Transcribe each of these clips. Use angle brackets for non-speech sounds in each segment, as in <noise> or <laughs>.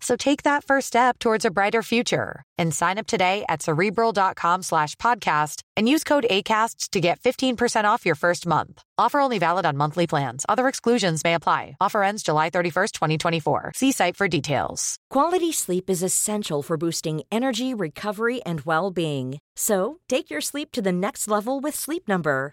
So take that first step towards a brighter future and sign up today at cerebral.com slash podcast and use code ACasts to get 15% off your first month. Offer only valid on monthly plans. Other exclusions may apply. Offer ends July 31st, 2024. See site for details. Quality sleep is essential for boosting energy, recovery, and well being. So take your sleep to the next level with Sleep Number.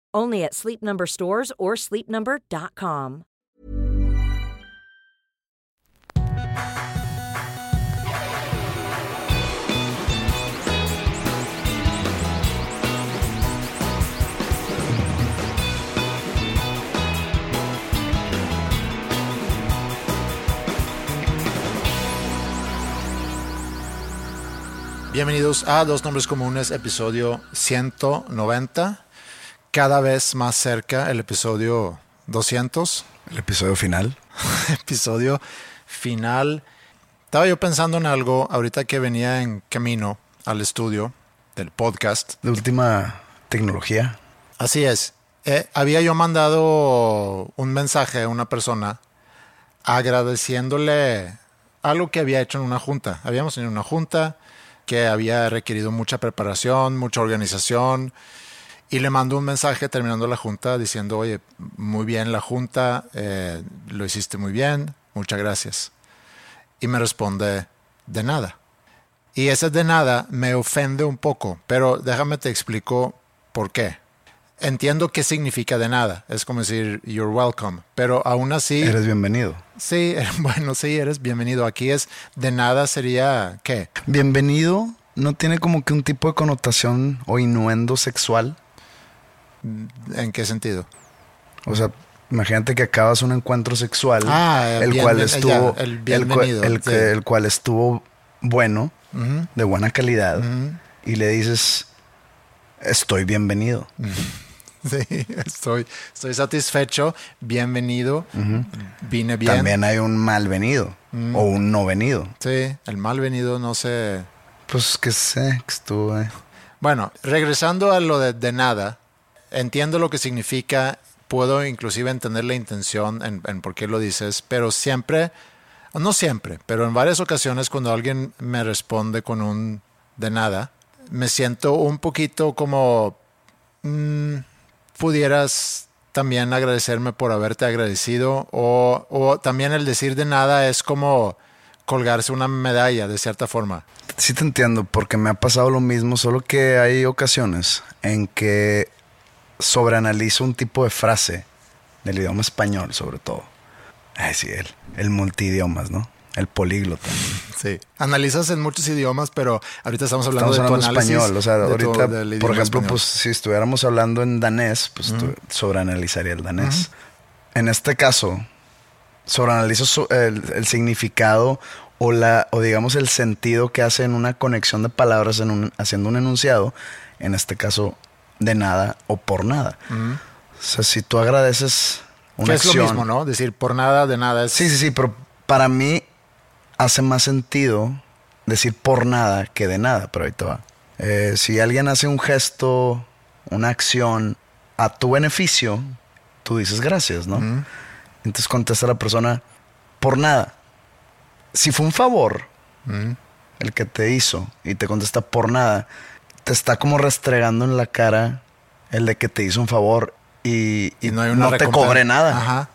Only at Sleep Number stores or sleepnumber.com. Bienvenidos a Dos Nombres Comunes, episodio 190. Cada vez más cerca el episodio 200. El episodio final. <laughs> episodio final. Estaba yo pensando en algo ahorita que venía en camino al estudio del podcast. De última tecnología. Así es. Eh, había yo mandado un mensaje a una persona agradeciéndole algo que había hecho en una junta. Habíamos tenido una junta que había requerido mucha preparación, mucha organización. Y le mando un mensaje terminando la junta diciendo, oye, muy bien la junta, eh, lo hiciste muy bien, muchas gracias. Y me responde, de nada. Y ese de nada me ofende un poco, pero déjame te explico por qué. Entiendo qué significa de nada, es como decir, you're welcome, pero aún así... Eres bienvenido. Sí, <laughs> bueno, sí, eres bienvenido. Aquí es de nada sería qué. Bienvenido no tiene como que un tipo de connotación o innuendo sexual. ¿En qué sentido? O sea, imagínate que acabas un encuentro sexual, Ah, el cual ya, estuvo, el el, el, sí. el cual estuvo bueno, de buena calidad, y le dices, estoy bienvenido. <laughs> Sí, estoy, estoy satisfecho, bienvenido, vine bien. También hay un malvenido o un no venido. Sí, el malvenido no sé. Pues que sé, que estuvo. eh. Bueno, regresando a lo de, de nada, entiendo lo que significa, puedo inclusive entender la intención en, en por qué lo dices, pero siempre, no siempre, pero en varias ocasiones cuando alguien me responde con un de nada, me siento un poquito como mm, pudieras también agradecerme por haberte agradecido o, o también el decir de nada es como colgarse una medalla de cierta forma. Sí te entiendo, porque me ha pasado lo mismo, solo que hay ocasiones en que sobreanalizo un tipo de frase del idioma español, sobre todo. Ay, sí, el, el multidiomas, ¿no? El políglota. Sí. Analizas en muchos idiomas, pero ahorita estamos hablando Estamos de tu hablando análisis. español, o sea, de tu- ahorita, por ejemplo, español. pues si estuviéramos hablando en danés, pues tu- sobreanalizaría el danés. En este caso, sobreanalizo el, el significado o la o digamos el sentido que hace en una conexión de palabras en un, haciendo un enunciado, en este caso de nada o por nada. O sea, si tú agradeces una Que es acción, lo mismo, ¿no? Decir por nada, de nada. Es, Sí, sí, sí, pero para mí hace más sentido decir por nada que de nada, pero ahí te va. Eh, si alguien hace un gesto, una acción a tu beneficio, tú dices gracias, ¿no? Entonces contesta la persona por nada. Si fue un favor el que te hizo y te contesta por nada, te está como restregando en la cara El de que te hizo un favor y, Y no hay una te cobré nada. Ajá.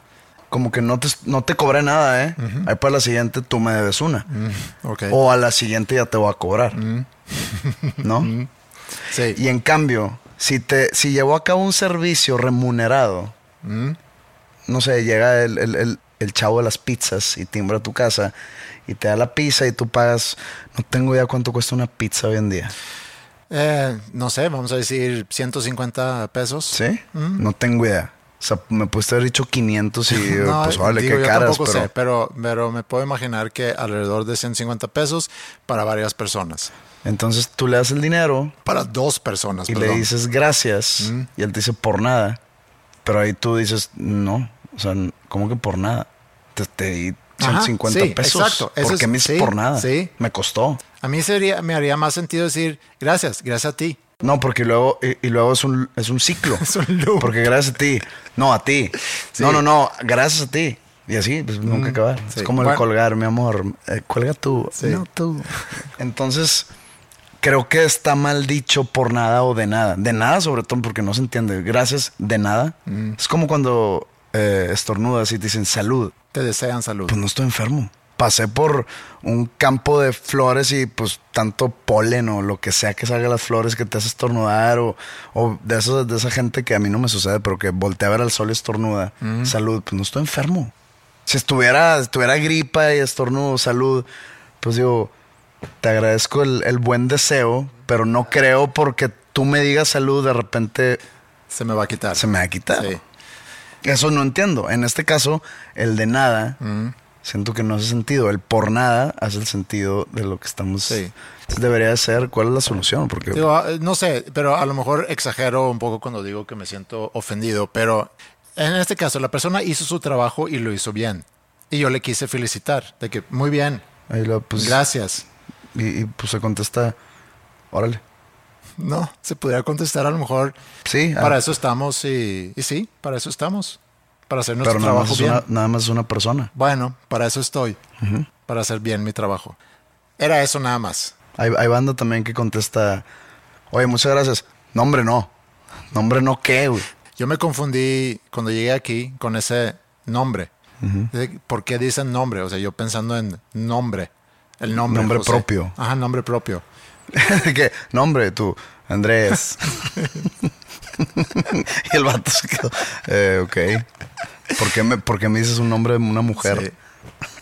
Como que no te, no te cobré nada, ¿eh? Ahí para la siguiente tú me debes una. Ok. O a la siguiente ya te voy a cobrar. <laughs> ¿No? sí. Y en cambio, si te si llevó a cabo un servicio remunerado, no sé, llega el, el- el- el chavo de las pizzas y timbra tu casa y te da la pizza y tú pagas, no tengo idea cuánto cuesta una pizza hoy en día. Eh, no sé, vamos a decir 150 pesos. ¿Sí? No tengo idea. O sea, me pudiste haber dicho 500 y <laughs> No, pues vale, digo, qué yo caras, tampoco pero... sé, pero, pero me puedo imaginar que alrededor de 150 pesos para varias personas. Entonces tú le das el dinero Para dos personas, y perdón. le dices gracias y él te dice por nada. Pero ahí tú dices, no, o sea, ¿cómo que por nada? Te, te di Ajá, 150 sí, pesos. exacto. Eso ¿Por qué es- me sí, por nada? sí. Me costó. A mí sería, me haría más sentido decir gracias, gracias a ti. No, porque luego, y, y luego es un, es un ciclo. <laughs> Es un loop. Porque gracias a ti. No, a ti. Sí. No, no, no, gracias a ti. Y así, pues nunca acabar. sí. Es como el Bueno. colgar, mi amor. Eh, cuelga tú. Sí. No tú. Entonces, creo que está mal dicho por nada o de nada. De nada, sobre todo, porque no se entiende. Gracias, de nada. Mm. Es como cuando eh, estornudas y te dicen salud. Te desean salud. Pues no estoy enfermo. Pasé por un campo de flores y pues tanto polen o lo que sea que salga de las flores que te hace estornudar o, o de, esos, de esa gente que a mí no me sucede, pero que voltea a ver al sol y estornuda. Salud, pues no estoy enfermo. Si estuviera, estuviera gripa y estornudo, salud, pues digo, te agradezco el, el buen deseo, pero no creo porque tú me digas salud, de repente Se me va a quitar. se me va a quitar. Sí. Eso no entiendo. En este caso, el de nada, siento que no hace sentido. El por nada hace el sentido de lo que estamos. Sí. Entonces debería de ser cuál es la solución, porque Digo, ah, no sé, pero a lo mejor exagero un poco cuando digo que me siento ofendido, pero en este caso la persona hizo su trabajo y lo hizo bien. Y yo le quise felicitar, de que muy bien, ahí lo, pues, gracias. Y, y, pues se contesta, órale. No, se pudiera contestar a lo mejor, Sí, ah, para eso estamos y, y sí, para eso estamos, para hacer nuestro pero nada trabajo bien. una, nada más es una persona. Bueno, para eso estoy, para hacer bien mi trabajo. Era eso nada más. Hay, hay banda también que contesta, oye, muchas gracias. No, hombre, no. No, hombre, no, ¿qué, güey? Yo me confundí cuando llegué aquí con ese nombre. ¿Por qué dicen nombre? O sea, yo pensando en nombre. El nombre. Nombre José. propio. Ajá, nombre propio. <laughs> ¿Qué? No, hombre, tú, Andrés. <laughs> <laughs> y el vato se quedó, eh, ok. ¿Por qué, me, por qué me dices un nombre de una mujer?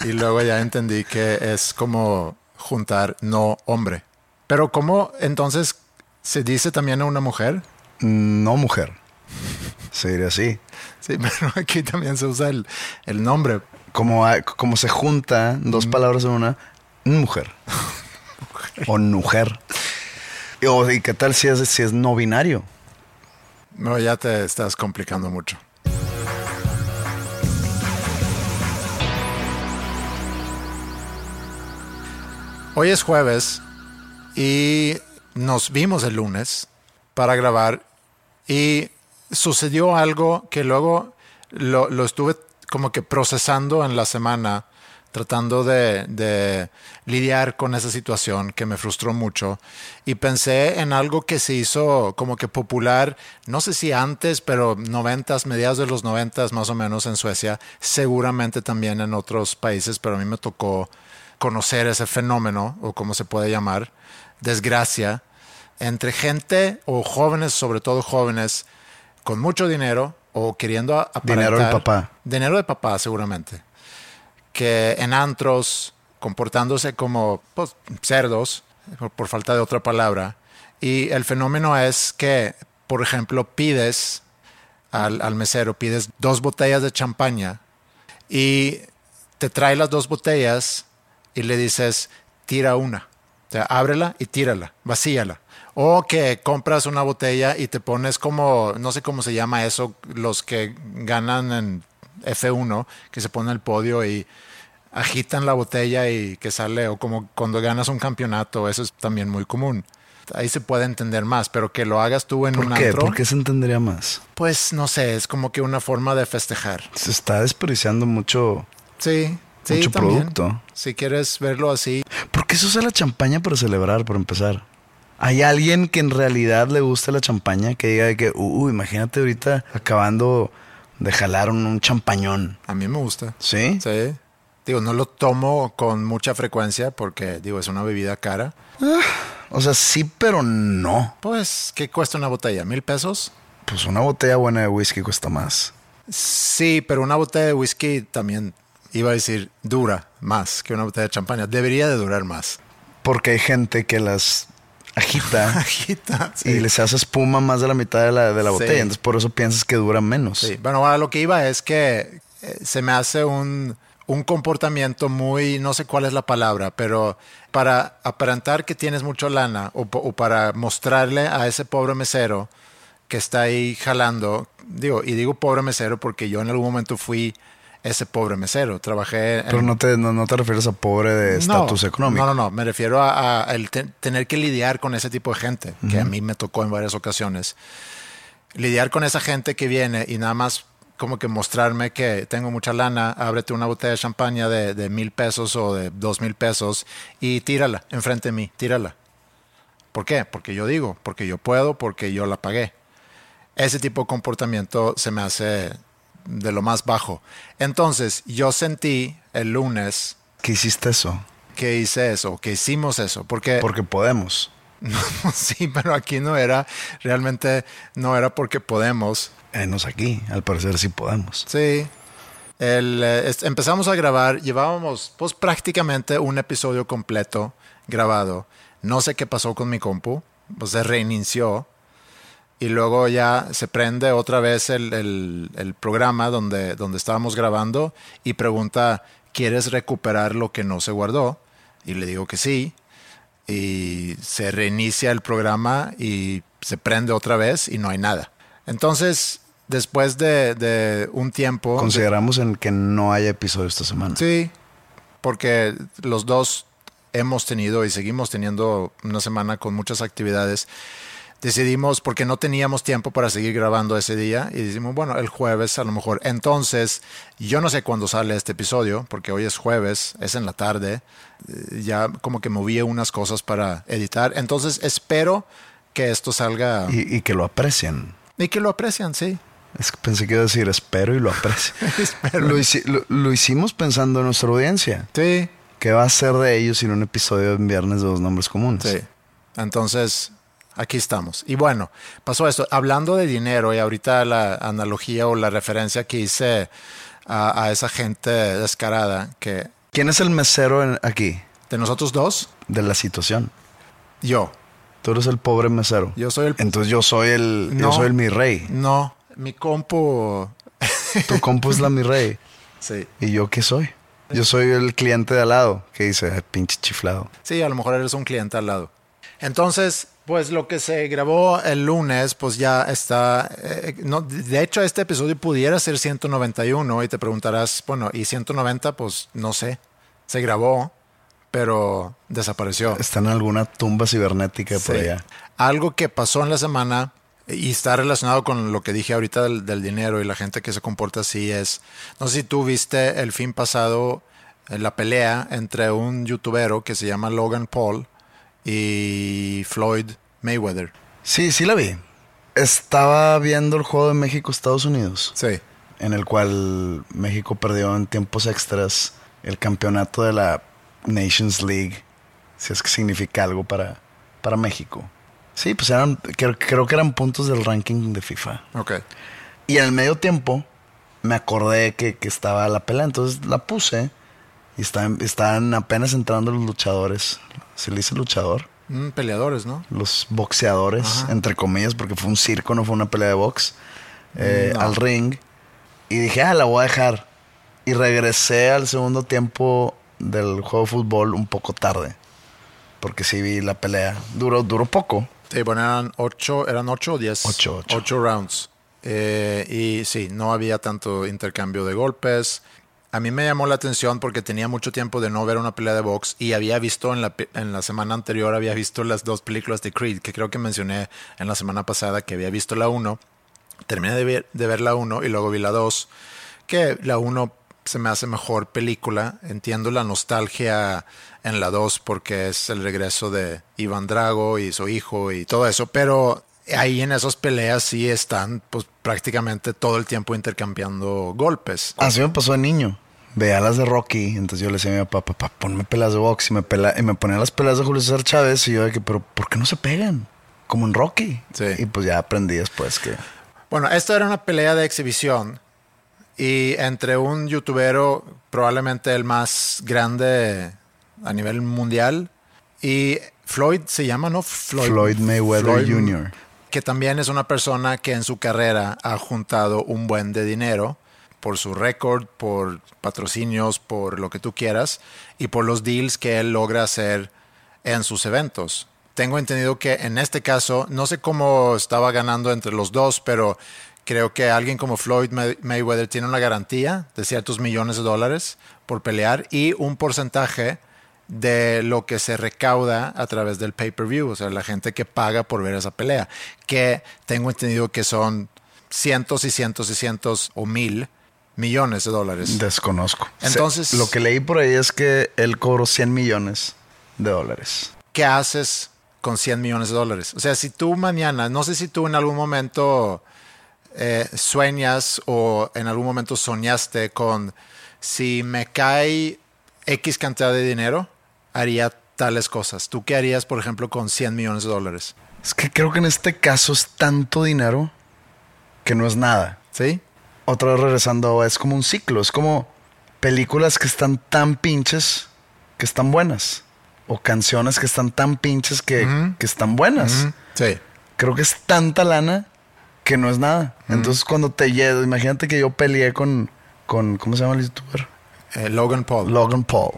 Sí. Y luego ya entendí que es como juntar no hombre. Pero ¿cómo entonces se dice también a una mujer? No mujer. Se diría así. Sí, pero aquí también se usa el, el nombre. Como, como se junta dos palabras en una, mujer. <laughs> o mujer. O- ¿y qué tal si es, si es no binario? No, ya te estás complicando mucho. Hoy es jueves y nos vimos el lunes para grabar y sucedió algo que luego lo, lo estuve como que procesando en la semana, tratando de, de lidiar con esa situación que me frustró mucho y pensé en algo que se hizo como que popular, no sé si antes, pero noventas, mediados de los noventas más o menos en Suecia, seguramente también en otros países, pero a mí me tocó conocer ese fenómeno, o como se puede llamar, desgracia, entre gente o jóvenes, sobre todo jóvenes, con mucho dinero o queriendo a- Dinero aparentar- papá. Dinero de papá, seguramente. Que en antros, comportándose como pues, cerdos, por, falta de otra palabra. Y el fenómeno es que, por ejemplo, pides al, al mesero, pides dos botellas de champaña y te trae las dos botellas y le dices, tira una. O sea, ábrela y tírala, vacíala. O que compras una botella y te pones como, no sé cómo se llama eso, los que ganan en F1, que se ponen el podio y agitan la botella y que sale, o como cuando ganas un campeonato, eso es también muy común. Ahí se puede entender más, pero que lo hagas tú en ¿Por un qué? antro, ¿Por qué se entendería más? pues no sé, es como que una forma de festejar. Se está desperdiciando mucho. Sí, sí, Mucho también. producto. Si quieres verlo así, ¿Por qué se usa la champaña para celebrar, para empezar? ¿Hay alguien que en realidad le guste la champaña? Que diga de que, uh, imagínate ahorita acabando de jalar un, un champañón. A mí me gusta. ¿Sí? Sí. Digo, no lo tomo con mucha frecuencia porque, digo, es una bebida cara. O sea, sí, pero no. Pues, ¿qué cuesta una botella? ¿Mil pesos? Pues una botella buena de whisky cuesta más. Sí, pero una botella de whisky también, iba a decir, dura más que una botella de champaña. Debería de durar más. Porque hay gente que las agita Agita, <laughs> sí. y les hace espuma más de la mitad de la, de la Sí. botella. Entonces por eso piensas que dura menos. Sí, bueno, a lo que iba es que eh, se me hace un, un comportamiento muy, no sé cuál es la palabra, pero para aparentar que tienes mucho lana o, o para mostrarle a ese pobre mesero que está ahí jalando, digo, y digo pobre mesero porque yo en algún momento fui ese pobre mesero, trabajé en... Pero no te, no, no te refieres a pobre de estatus No, económico. No, no, no. Me refiero a, a el te- tener que lidiar con ese tipo de gente, que a mí me tocó en varias ocasiones. Lidiar con esa gente que viene y nada más como que mostrarme que tengo mucha lana, ábrete una botella de champaña de, de mil pesos o de dos mil pesos y tírala enfrente de mí, tírala. ¿Por qué? Porque yo digo, porque yo puedo, porque yo la pagué. Ese tipo de comportamiento se me hace de lo más bajo. Entonces, yo sentí el lunes ¿Qué hiciste eso? que hice eso, que hicimos eso, porque <laughs> Porque podemos. sí, pero aquí no era, realmente no era porque podemos. Enos aquí, al parecer sí podemos. Sí. El, eh, empezamos a grabar, llevábamos pues prácticamente un episodio completo grabado. No sé qué pasó con mi compu, pues se reinició y luego ya se prende otra vez el, el- el programa donde, donde estábamos grabando y pregunta, ¿quieres recuperar lo que no se guardó? Y le digo que sí. Y se reinicia el programa y se prende otra vez y no hay nada. Entonces, después de, de un tiempo... Consideramos en que no haya episodio esta semana. Sí, porque los dos hemos tenido y seguimos teniendo una semana con muchas actividades. Decidimos, porque no teníamos tiempo para seguir grabando ese día, y decimos, bueno, el jueves a lo mejor. Entonces, yo no sé cuándo sale este episodio, porque hoy es jueves, es en la tarde. Eh, Ya como que moví unas cosas para editar. Entonces, espero que esto salga y, Y, y que lo aprecien. que lo aprecian, sí. Es que pensé que iba a decir espero y lo aprecien. <laughs> Espero. lo, lo- lo hicimos pensando en nuestra audiencia. Sí, ¿Qué va a ser de ellos sin un episodio en viernes de dos nombres comunes? Sí. Entonces, aquí estamos. Y bueno, pasó esto. Hablando de dinero y ahorita la analogía o la referencia que hice a, a esa gente descarada que ¿Quién es el mesero en- aquí de nosotros dos, de la situación? yo. Tú eres el pobre mesero. Yo soy el... Entonces yo soy el, yo soy el mi rey. No, mi compu... Tu compu es la mi rey. <laughs> Sí. ¿Y yo qué soy? Yo soy el cliente de al lado que dice, "Ay, pinche chiflado. Sí, a lo mejor eres un cliente al lado. Entonces, pues lo que se grabó el lunes, pues ya está. eh, no, de hecho, este episodio pudiera ser 191 y te preguntarás, bueno, ¿y 190? Pues no sé. Se grabó, pero desapareció. Está en alguna tumba cibernética por allá. Algo que pasó en la semana y está relacionado con lo que dije ahorita del, del dinero y la gente que se comporta así es, no sé si tú viste el fin pasado eh, la pelea entre un youtubero que se llama Logan Paul y Floyd Mayweather. Sí, sí la vi. Estaba viendo el juego de México-Estados Unidos, Sí. en el cual México perdió en tiempos extras el campeonato de la Nations League, si es que significa algo para, para México. Sí, pues eran, creo, creo que eran puntos del ranking de FIFA. Ok. Y en el medio tiempo me acordé que, que estaba la pelea, entonces la puse y estaban, estaban apenas entrando los luchadores. ¿Se le dice luchador? Mm, peleadores, ¿no? Los boxeadores, Ajá. entre comillas, porque fue un circo, no fue una pelea de box, eh, No. al ring. Y dije, ah, la voy a dejar. Y regresé al segundo tiempo del juego de fútbol un poco tarde. Porque sí vi la pelea. Duró, duró poco. Sí, bueno, eran ocho, eran ocho o diez. Ocho, ocho. rounds. Eh, y sí, no había tanto intercambio de golpes. A mí me llamó la atención porque tenía mucho tiempo de no ver una pelea de box y había visto en la, en la semana anterior, había visto las dos películas de Creed, que creo que mencioné en la semana pasada que había visto la 1. Terminé de ver, de ver la 1 y luego vi la 2, que la 1 se me hace mejor película. Entiendo la nostalgia en la 2 porque es el regreso de Iván Drago y su hijo y todo eso, pero ahí en esas peleas sí están pues prácticamente todo el tiempo intercambiando golpes. Así me pasó de niño. Veía las de Rocky, entonces yo le decía a mi papá, papá, ponme pelas de box y me, pela, y me ponía las pelas de Julio César Chávez y yo de que, pero ¿por qué no se pegan? Como en Rocky. Sí. Y pues ya aprendí después que... Bueno, esto era una pelea de exhibición y entre un youtubero, probablemente el más grande a nivel mundial, y Floyd se llama, ¿no? Floyd, Mayweather Jr. Que también es una persona que en su carrera ha juntado un buen de dinero por su récord, por patrocinios, por lo que tú quieras, y por los deals que él logra hacer en sus eventos. Tengo entendido que en este caso, no sé cómo estaba ganando entre los dos, pero creo que alguien como Floyd Mayweather tiene una garantía de ciertos millones de dólares por pelear y un porcentaje de lo que se recauda a través del pay-per-view, o sea, la gente que paga por ver esa pelea, que tengo entendido que son cientos y cientos y cientos o mil millones de dólares. Desconozco. Entonces, lo que leí por ahí es que él cobró 100 millones de dólares. ¿Qué haces con 100 millones de dólares? O sea, si tú mañana, no sé si tú en algún momento eh, sueñas o en algún momento soñaste con si me cae X cantidad de dinero, haría tales cosas. ¿Tú qué harías, por ejemplo, con 100 millones de dólares? Es que creo que en este caso es tanto dinero que no es nada. ¿Sí? Otra vez regresando, es como un ciclo, es como películas que están tan pinches que están buenas. O canciones que están tan pinches que, que están buenas. Sí. Creo que es tanta lana que no es nada. Entonces cuando te llevo, imagínate que yo peleé con, con ¿cómo se llama el youtuber? Eh, Logan Paul. Logan Paul.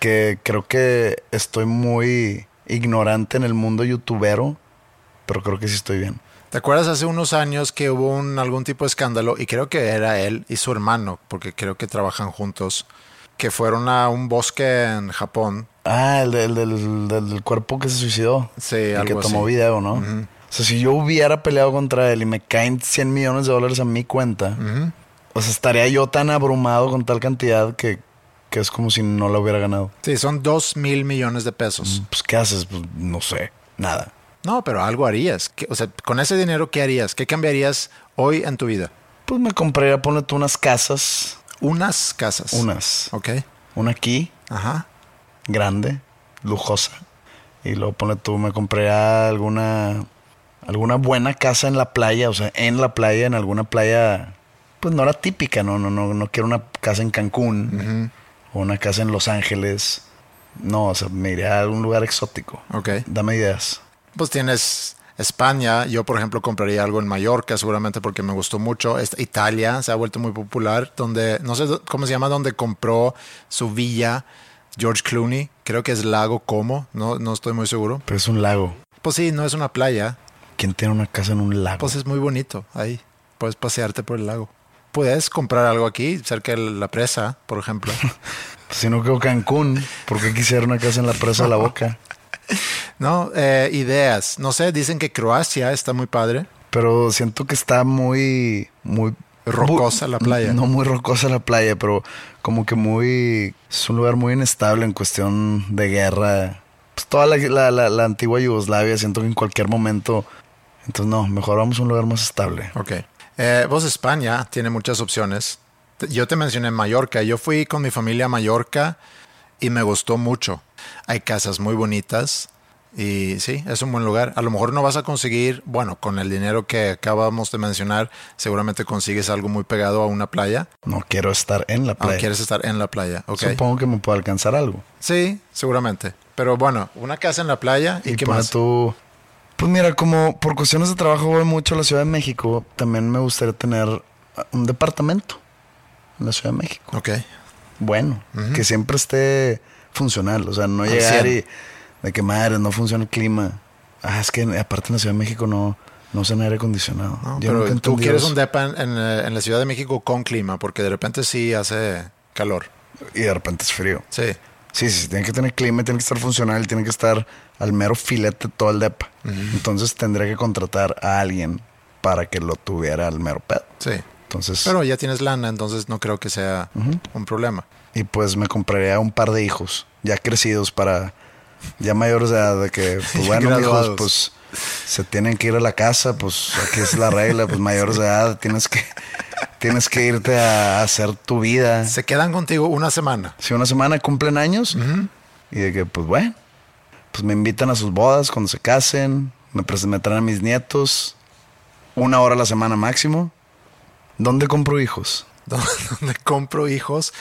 Que creo que estoy muy ignorante en el mundo youtubero, pero creo que sí estoy bien. ¿Te acuerdas hace unos años que hubo un, algún tipo de escándalo? Y creo que era él y su hermano, porque creo que trabajan juntos, que fueron a un bosque en Japón. Ah, el, del, cuerpo que se suicidó. Sí, el que tomó video, ¿no? O sea, si yo hubiera peleado contra él y me caen 100 millones de dólares a mi cuenta, o sea, estaría yo tan abrumado con tal cantidad que, que es como si no la hubiera ganado. Sí, son 2 mil millones de pesos. Pues, ¿qué haces? Pues, no sé, nada. No, pero algo harías. O sea, con ese dinero, ¿qué harías? ¿Qué cambiarías hoy en tu vida? Pues me compraría, ponete unas casas. Unas casas. Unas. Ok. Una aquí. Ajá. Grande, lujosa. Y luego pone tú, me compraría alguna, alguna buena casa en la playa, o sea, en la playa, en alguna playa, pues no era típica, no, no, no, no quiero una casa en Cancún o una casa en Los Ángeles. No, o sea, me iría a algún lugar exótico. Ok. Dame ideas pues tienes España, yo por ejemplo compraría algo en Mallorca seguramente porque me gustó mucho. Italia se ha vuelto muy popular, donde no sé cómo se llama, donde compró su villa George Clooney, creo que es Lago Como, no, no estoy muy seguro. Pero es un lago. Pues sí, no es una playa. ¿Quién tiene una casa en un lago? Pues es muy bonito ahí, puedes pasearte por el lago. Puedes comprar algo aquí, cerca de la presa, por ejemplo. <laughs> si no creo Cancún, ¿por qué quisiera una casa en la presa de la <laughs> boca? <laughs> No, eh, ideas. No sé, dicen que Croacia está muy padre. Pero siento que está muy, muy rocosa la playa. No muy rocosa la playa, pero como que muy. Es un lugar muy inestable en cuestión de guerra. Pues toda la, la, antigua Yugoslavia, siento que en cualquier momento. Entonces, no, mejor vamos a un lugar más estable. Ok. Eh, vos, España, tiene muchas opciones. Yo te mencioné Mallorca. Yo fui con mi familia a Mallorca y me gustó mucho. Hay casas muy bonitas y sí, es un buen lugar. A lo mejor no vas a conseguir, bueno, con el dinero que acabamos de mencionar, seguramente consigues algo muy pegado a una playa. No quiero estar en la playa. No quieres estar en la playa, ok. Supongo que me puede alcanzar algo. Sí, seguramente. Pero bueno, una casa en la playa y, qué más. Tú, pues mira, como por cuestiones de trabajo voy mucho a la Ciudad de México, también me gustaría tener un departamento en la Ciudad de México. Ok. Bueno, que siempre esté funcional. O sea, no llegar y de que madre, no funciona el clima. Ah, es que aparte en la Ciudad de México no, no usa aire acondicionado. pero tú quieres un depa en, en, la Ciudad de México con clima, porque de repente sí hace calor. Y de repente es frío. Sí. Sí, sí, tiene que tener clima, tiene que estar funcional, tiene que estar al mero filete todo el depa. Entonces tendría que contratar a alguien para que lo tuviera al mero pedo. Sí. Entonces, Pero ya tienes lana, entonces no creo que sea un problema. Y pues me compraría un par de hijos, ya crecidos para, ya mayores de edad, de que, pues <laughs> bueno, hijos, pues se tienen que ir a la casa, pues aquí es la regla, pues <laughs> mayores de edad, tienes que, tienes que irte a hacer tu vida. Se quedan contigo una semana. Si una semana cumplen años y de que, pues bueno, pues me invitan a sus bodas cuando se casen, me, me traen a mis nietos, una hora a la semana máximo. ¿Dónde compro hijos? <laughs> donde compro hijos.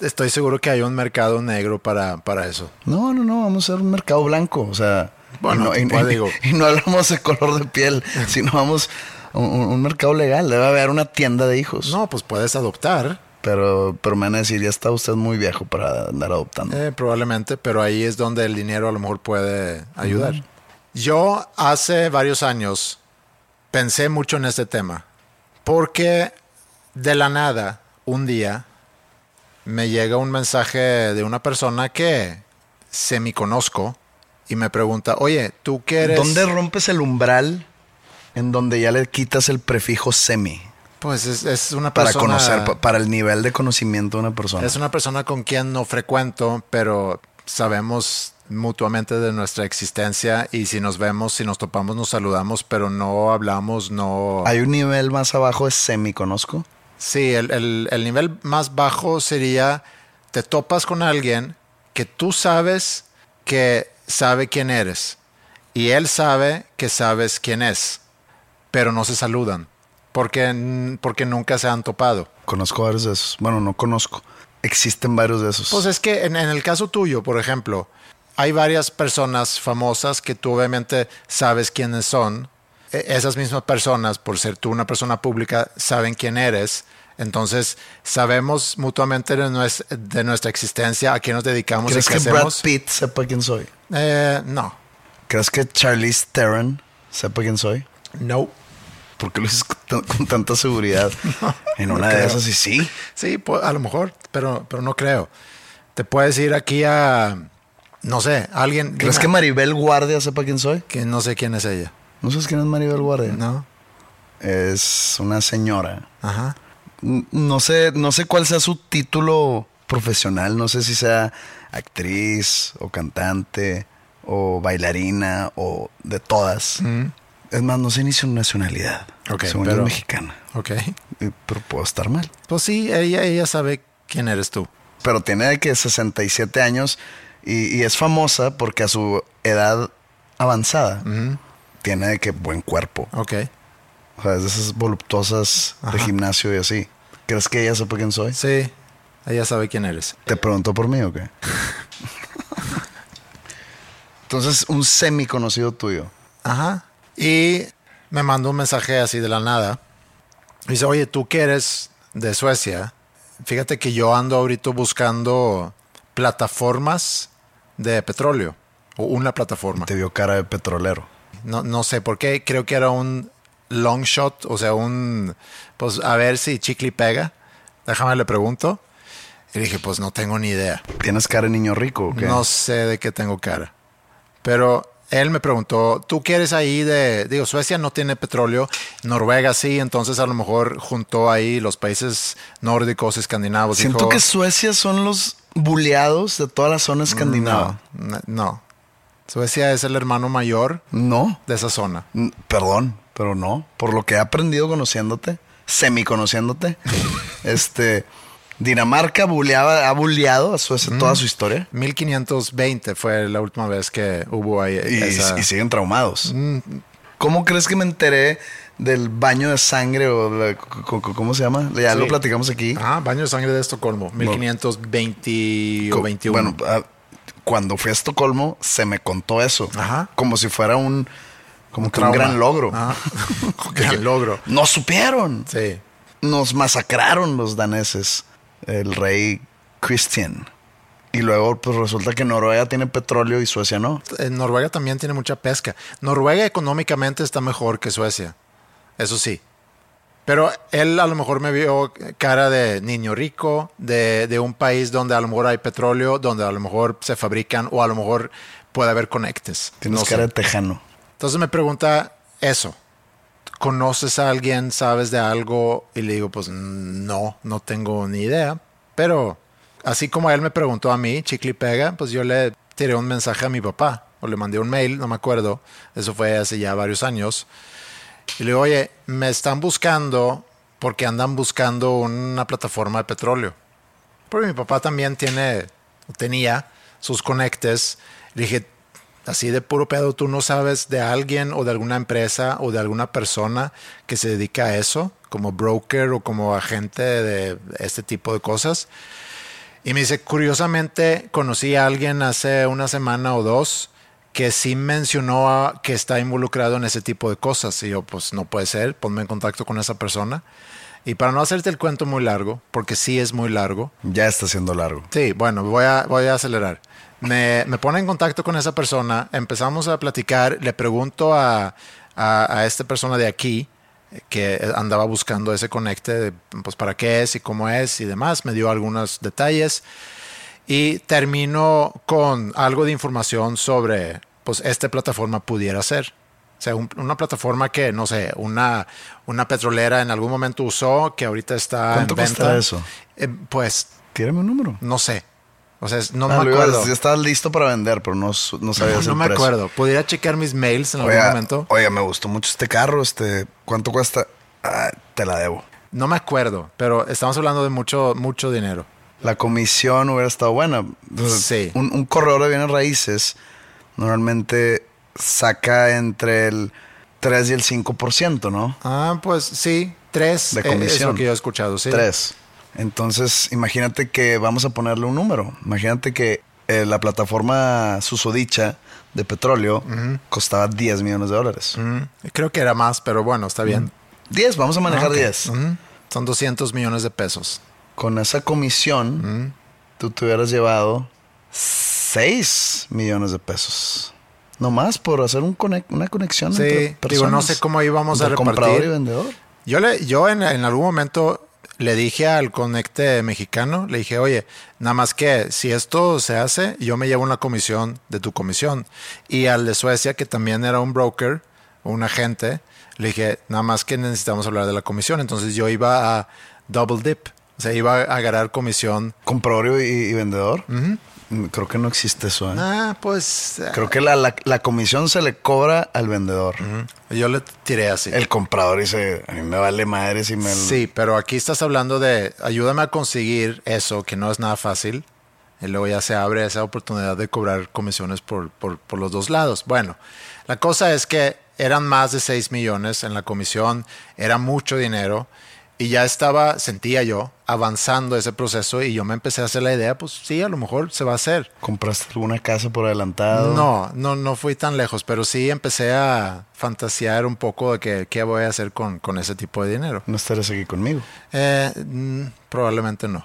Estoy seguro que hay un mercado negro para, para eso. No, no, no, vamos a hacer un mercado blanco, o sea, Bueno, y no, y- pues y- digo. <laughs> y no hablamos de color de piel, <laughs> sino vamos a un, un mercado legal, debe haber una tienda de hijos. No, pues puedes adoptar, Pero, pero me van a decir, ya está usted muy viejo para andar adoptando. eh, probablemente, pero ahí es donde el dinero a lo mejor puede ayudar. Yo hace varios años pensé mucho en este tema, porque de la nada, un día, me llega un mensaje de una persona que semi conozco y me pregunta, oye, ¿tú qué eres? ¿Dónde rompes el umbral en donde ya le quitas el prefijo semi? Pues es, es una Para persona... conocer, pa- para el nivel de conocimiento de una persona. Es una persona con quien no frecuento, pero sabemos mutuamente de nuestra existencia y si nos vemos, si nos topamos, nos saludamos, pero no hablamos, no... Hay un nivel más abajo de semi conozco. Sí, el, el- el nivel más bajo sería, te topas con alguien que tú sabes que sabe quién eres y él sabe que sabes quién es, pero no se saludan porque, porque nunca se han topado. Conozco varios de esos. Bueno, no conozco. Existen varios de esos. Pues es que en, en el caso tuyo, por ejemplo, hay varias personas famosas que tú obviamente sabes quiénes son. E- Esas mismas personas, por ser tú una persona pública, saben quién eres. Entonces, sabemos mutuamente de, nues- de nuestra existencia, a qué nos dedicamos y ¿Crees qué que Brad. Pitt sepa quién soy? Eh, no. ¿Crees que Charlize Theron sepa quién soy? No. ¿Por qué lo dices con, tan- con tanta seguridad? <laughs> en no una de esas y sí. Sí, pu- a lo mejor, pero, pero no creo. Te puedes ir aquí a, no sé, alguien... ¿Crees dime- que Maribel Guardia sepa quién soy? que no sé quién es ella. ¿No sabes quién es Maribel Guardia? No. Es una señora. Ajá. No sé, no sé cuál sea su título profesional. No sé si sea actriz o cantante o bailarina o de todas. Es más, no sé ni su nacionalidad. Ok, Según yo pero- es mexicana. Ok. Pero puedo estar mal. Pues sí, ella, ella sabe quién eres tú. Pero tiene que 67 años y, y es famosa porque a su edad avanzada tiene de que buen cuerpo. Ok. O sea, es de esas voluptuosas de gimnasio y así. ¿Crees que ella sepa quién soy? Sí, ella sabe quién eres. ¿Te preguntó por mí o qué? <laughs> Entonces, un semi conocido tuyo. Ajá. Y me mandó un mensaje así de la nada. Dice, oye, tú que eres de Suecia, fíjate que yo ando ahorita buscando plataformas de petróleo. O una plataforma. Te vio cara de petrolero. No, no sé por qué. Creo que era un long shot. O sea, un... Pues a ver si chicle pega. Déjame le pregunto. Y dije, pues no tengo ni idea. ¿Tienes cara de niño rico o qué? No sé de qué tengo cara. Pero él me preguntó, ¿tú qué eres ahí de... Digo, Suecia no tiene petróleo, Noruega sí, entonces a lo mejor juntó ahí los países nórdicos, escandinavos. Siento dijo, que Suecia son los buleados de toda la zona escandinava. No, no. Suecia es el hermano mayor No. de esa zona. N- Perdón, pero no. Por lo que he aprendido conociéndote, semi conociéndote, <laughs> este. Dinamarca buleaba, ha buleado a Suecia toda su historia. 1520 fue la última vez que hubo ahí Y, esa... y siguen traumados. ¿Cómo crees que me enteré del baño de sangre o la- cómo se llama? Ya lo platicamos aquí. Ajá, baño de sangre de Estocolmo, 1520 o Co- 21. Bueno, ah, cuando fui a Estocolmo se me contó eso. Ajá. Como si fuera un, como que un gran logro. Ajá. <laughs> gran logro. No supieron. Sí. Nos masacraron los daneses. El rey Christian. Y luego pues resulta que Noruega tiene petróleo y Suecia no. En Noruega también tiene mucha pesca. Noruega económicamente está mejor que Suecia. Eso sí. Pero él a lo mejor me vio cara de niño rico, de, de un país donde a lo mejor hay petróleo, donde a lo mejor se fabrican o a lo mejor puede haber conectes. Tienes No sé. cara de tejano. Entonces me pregunta eso. ¿conoces a alguien? ¿Sabes de algo? Y le digo, pues no, no tengo ni idea. Pero así como él me preguntó a mí, chicle y pega, pues yo le tiré un mensaje a mi papá o le mandé un mail, no me acuerdo. Eso fue hace ya varios años. Y le digo, oye, me están buscando porque andan buscando una plataforma de petróleo. Porque mi papá también tiene, tenía sus conectes. Le dije, así de puro pedo, tú no sabes de alguien o de alguna empresa o de alguna persona que se dedica a eso, como broker o como agente de este tipo de cosas. Y me dice, curiosamente, conocí a alguien hace una semana o dos que sí mencionó que está involucrado en ese tipo de cosas. Y yo, pues no puede ser, ponme en contacto con esa persona. Y para no hacerte el cuento muy largo, porque sí es muy largo. Ya está siendo largo. Sí, bueno, voy a, voy a acelerar. Me, me pone en contacto con esa persona, empezamos a platicar, le pregunto a, a, a esta persona de aquí, que andaba buscando ese conecte, pues para qué es y cómo es y demás, me dio algunos detalles y termino con algo de información sobre, pues esta plataforma pudiera ser. O sea, un, una plataforma que, no sé, una, una petrolera en algún momento usó, que ahorita está ¿Cuánto en venta. cuesta eso? Eh, pues, Tírame un número. no sé. O sea, no Ah, me acuerdo. ya estabas listo para vender, pero no, no sabías No, el me precio. acuerdo. Pudiera checar mis mails en algún Oiga, momento. oiga, me gustó mucho este carro. Este, ¿Cuánto cuesta? Ah, te la debo. No me acuerdo, pero estamos hablando de mucho, mucho dinero. La comisión hubiera estado buena. Entonces, Sí. Un, un corredor de bienes raíces normalmente saca entre el 3 y el 5%, ¿no? Ah, pues sí, tres. De eh, es comisión. lo que yo he escuchado, sí. 3. Entonces, imagínate que vamos a ponerle un número. Imagínate que eh, la plataforma susodicha de petróleo costaba 10 millones de dólares. Creo que era más, pero bueno, está bien. 10, vamos a manejar Ah, ok. 10. Ujú. Son 200 millones de pesos. Con esa comisión, tú te hubieras llevado 6 millones de pesos. No más por hacer un una conexión Sí, entre digo, personas. no sé cómo íbamos a entre comprador repartir. y vendedor. Yo, le, yo en, en algún momento le dije al conecte mexicano, le dije, oye, nada más que si esto se hace, yo me llevo una comisión de tu comisión. Y al de Suecia, que también era un broker, un agente, le dije, nada más que necesitamos hablar de la comisión. Entonces yo iba a double dip, o sea, iba a agarrar comisión. Comprador y, y vendedor. Mm, Creo que no existe eso. ¿eh? Ah, pues Creo que la, la- la comisión se le cobra al vendedor. yo le tiré así. El comprador dice, a mí me vale madre si me... Sí, pero aquí estás hablando de ayúdame a conseguir eso, que no es nada fácil. Y luego ya se abre esa oportunidad de cobrar comisiones por, por, por los dos lados. Bueno, la cosa es que eran más de 6 millones en la comisión, era mucho dinero. Y ya estaba, sentía yo, avanzando ese proceso y yo me empecé a hacer la idea, pues sí, a lo mejor se va a hacer. ¿Compraste alguna casa por adelantado? No, no, no fui tan lejos, pero sí empecé a fantasear un poco de que, qué voy a hacer con, con ese tipo de dinero. No estarás aquí conmigo. Eh, mm, probablemente no.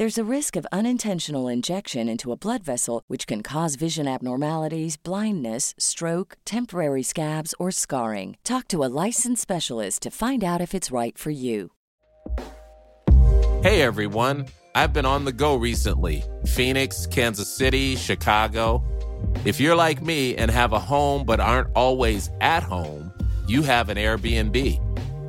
There's a risk of unintentional injection into a blood vessel, which can cause vision abnormalities, blindness, stroke, temporary scabs, or scarring. Talk to a licensed specialist to find out if it's right for you. Hey everyone, I've been on the go recently Phoenix, Kansas City, Chicago. If you're like me and have a home but aren't always at home, you have an Airbnb.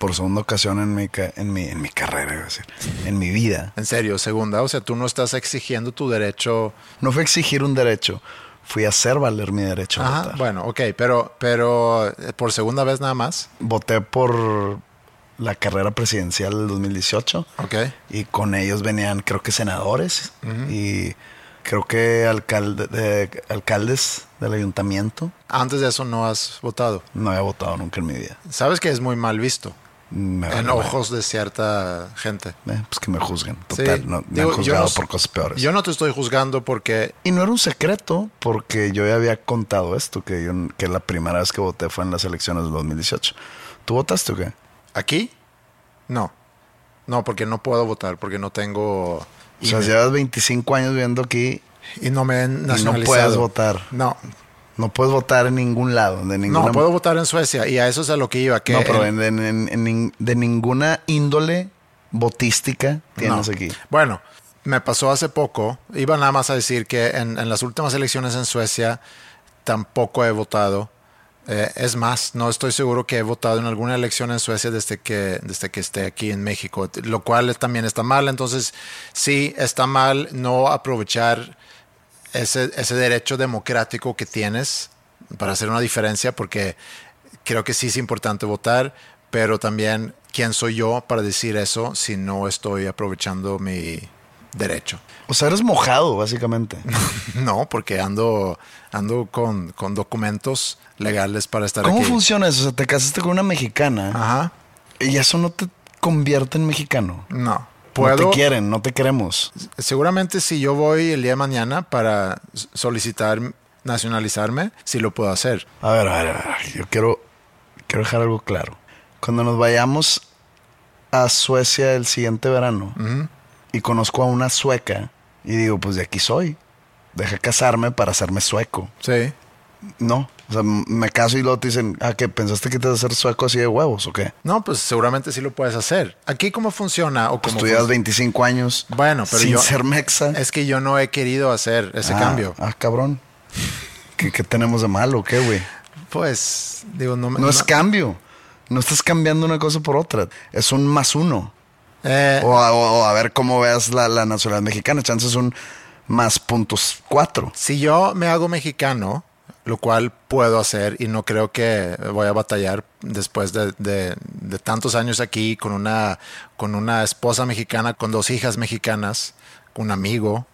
Por segunda ocasión en mi, en mi, en mi carrera, a decir, en mi vida. En serio, segunda, o sea, tú no estás exigiendo tu derecho. No fue exigir un derecho, fui a hacer valer mi derecho a Ajá, votar. bueno, ok, pero, pero eh, por segunda vez nada más. Voté por la carrera presidencial del 2018 Ok. y con ellos venían, creo que senadores y creo que alcalde, de- alcaldes del ayuntamiento. Antes de eso no has votado. No había votado nunca en mi vida. Sabes que es muy mal visto Me vale en ojos de cierta gente. Eh, pues que me juzguen. Sí, Total, no, me digo, han juzgado no- por cosas peores. Yo no te estoy juzgando porque Y no era un secreto, porque yo ya había contado esto, que, yo, que la primera vez que voté fue en las elecciones del 2018. ¿Tú votaste o qué? aquí, no. No, porque no puedo votar, porque no tengo... O sea, llevas 25 años viviendo aquí y no me he y no nacionalizado. puedes votar. No, No puedes votar en ningún lado, de ninguna... no, puedo votar en Suecia y a eso es a lo que iba. Que No, pero en- en- en- de ninguna índole botística tienes No. aquí. Bueno, me pasó hace poco. Iba nada más a decir que en, en las últimas elecciones en Suecia tampoco he votado. Eh, es más, no estoy seguro que he votado en alguna elección en Suecia desde que, desde que esté aquí en México, lo cual también está mal. Entonces, sí, está mal no aprovechar ese, ese derecho democrático que tienes para hacer una diferencia, porque creo que sí es importante votar, pero también quién soy yo para decir eso si no estoy aprovechando mi derecho. O sea, eres mojado, básicamente. <laughs> No, porque ando, ando con, con documentos legales para estar ¿Cómo aquí. funciona eso? O sea, te casaste con una mexicana Ajá. y eso no te convierte en mexicano. No. No te quieren, no te queremos. seguramente si yo voy el día de mañana para solicitar nacionalizarme, sí lo puedo hacer. A ver, a ver, a ver. Yo quiero, quiero dejar algo claro. Cuando nos vayamos a Suecia el siguiente verano y conozco a una sueca y digo, pues de aquí soy. Deja casarme para hacerme sueco. Sí. No. O sea, me caso y luego te dicen, ah, ¿qué? ¿Pensaste que te vas a hacer sueco así de huevos o qué? No, pues seguramente sí lo puedes hacer. Aquí cómo funciona o fun- 25 años Bueno, pero sin yo ser mexa. es que yo no he querido hacer ese ah, cambio. Ah, cabrón. ¿Qué, qué tenemos de malo o qué, güey? Pues digo no me- No es cambio. No estás cambiando una cosa por otra. Es un más uno. Eh, O a, o a ver cómo veas la, la nacionalidad mexicana. Chance es un más puntos cuatro. si yo me hago mexicano, lo cual puedo hacer y no creo que voy a batallar después de, de- de tantos años aquí con una, con una esposa mexicana, con dos hijas mexicanas, un amigo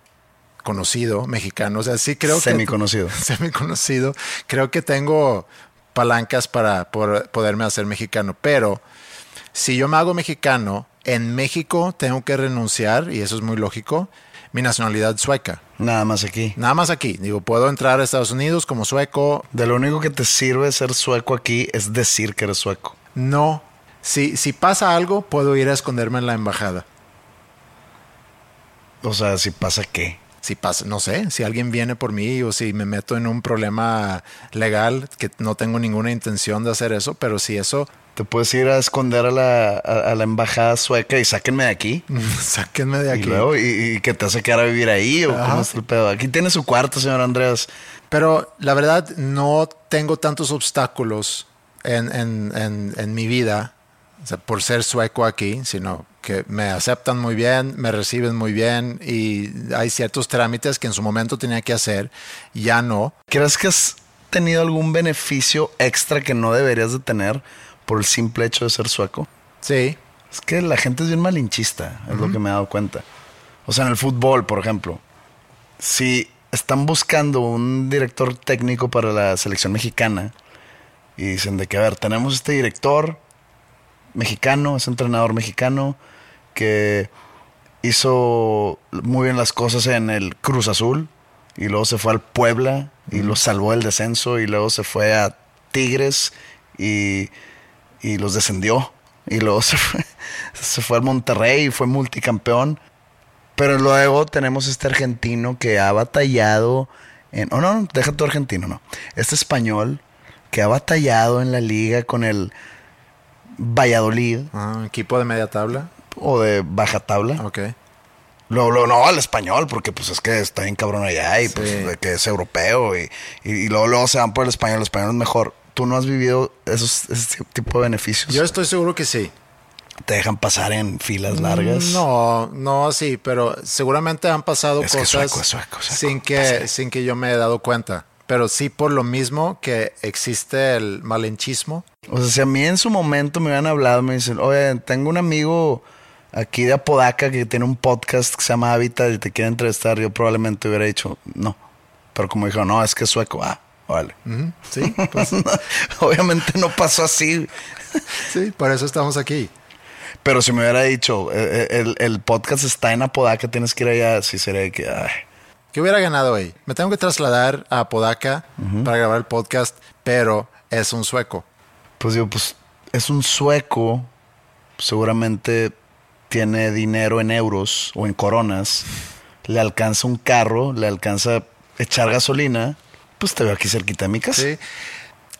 conocido mexicano. O sea, sí creo que... Semiconocido. <laughs> Semiconocido. Creo que tengo palancas para por- poderme hacer mexicano, pero si yo me hago mexicano, en México tengo que renunciar, y eso es muy lógico, mi nacionalidad sueca. Nada más aquí. Nada más aquí. Digo, puedo entrar a Estados Unidos como sueco. De lo único que te sirve ser sueco aquí es decir que eres sueco. No. Si, si pasa algo, puedo ir a esconderme en la embajada. O sea, si pasa qué. Si pasa, no sé, si alguien viene por mí o si me meto en un problema legal, que no tengo ninguna intención de hacer eso, pero si eso, Te puedes ir a esconder a la, a, a la embajada sueca y sáquenme de aquí. <laughs> sáquenme de Y aquí. luego, y, y que te hace quedar a vivir ahí, o Ajá. cómo está el pedo. Aquí tiene su cuarto, señor Andrés. Pero la verdad, no tengo tantos obstáculos en, en- en- en mi vida o sea, por ser sueco aquí, sino que me aceptan muy bien, me reciben muy bien y hay ciertos trámites que en su momento tenía que hacer, ya no. ¿Crees que has tenido algún beneficio extra que no deberías de tener por el simple hecho de ser sueco? Sí, Es que la gente es bien malinchista, es lo que me he dado cuenta. O sea, en el fútbol, por ejemplo, si están buscando un director técnico para la selección mexicana y dicen de que, a ver, tenemos este director mexicano, es entrenador mexicano que hizo muy bien las cosas en el Cruz Azul y luego se fue al Puebla y lo salvó del descenso y luego se fue a Tigres y, y los descendió y luego <laughs> se fue, se fue al Monterrey y fue multicampeón. Pero luego tenemos este argentino que ha batallado en... Oh, no, no, deja tu argentino, no. Este español que ha batallado en la liga con el Valladolid Ah, equipo de media tabla. O de baja tabla. Ok. Luego, luego, no, al español, porque pues es que está bien cabrón allá y Sí. pues de que es europeo y, y, y luego, luego se van por el español, el español es mejor. tú no has vivido esos, ese tipo de beneficios. Yo estoy seguro que sí. ¿Te dejan pasar en filas largas? No, no sí, pero seguramente han pasado Es que cosas sueco, sueco, sueco. sin que sin que yo me he dado cuenta. Pero sí por lo mismo que existe el malinchismo. O sea, si a mí en su momento me hubieran hablado, me dicen, oye, tengo un amigo aquí de Apodaca que tiene un podcast que se llama Habitat y te quiere entrevistar, yo probablemente hubiera dicho, no. Pero como dijo, no, es que es sueco, ah, vale. Sí, pues, <laughs> Obviamente no pasó así. sí, por eso estamos aquí. Pero si me hubiera dicho, eh, eh, el, el podcast está en Apodaca, tienes que ir allá, sí sería que, ay, ¿Qué hubiera ganado hoy? Me tengo que trasladar a Apodaca para grabar el podcast, pero es un sueco. Pues digo, pues es un sueco, seguramente tiene dinero en euros o en coronas, le alcanza un carro, le alcanza echar gasolina, pues te veo aquí cerquita de mi casa. Sí.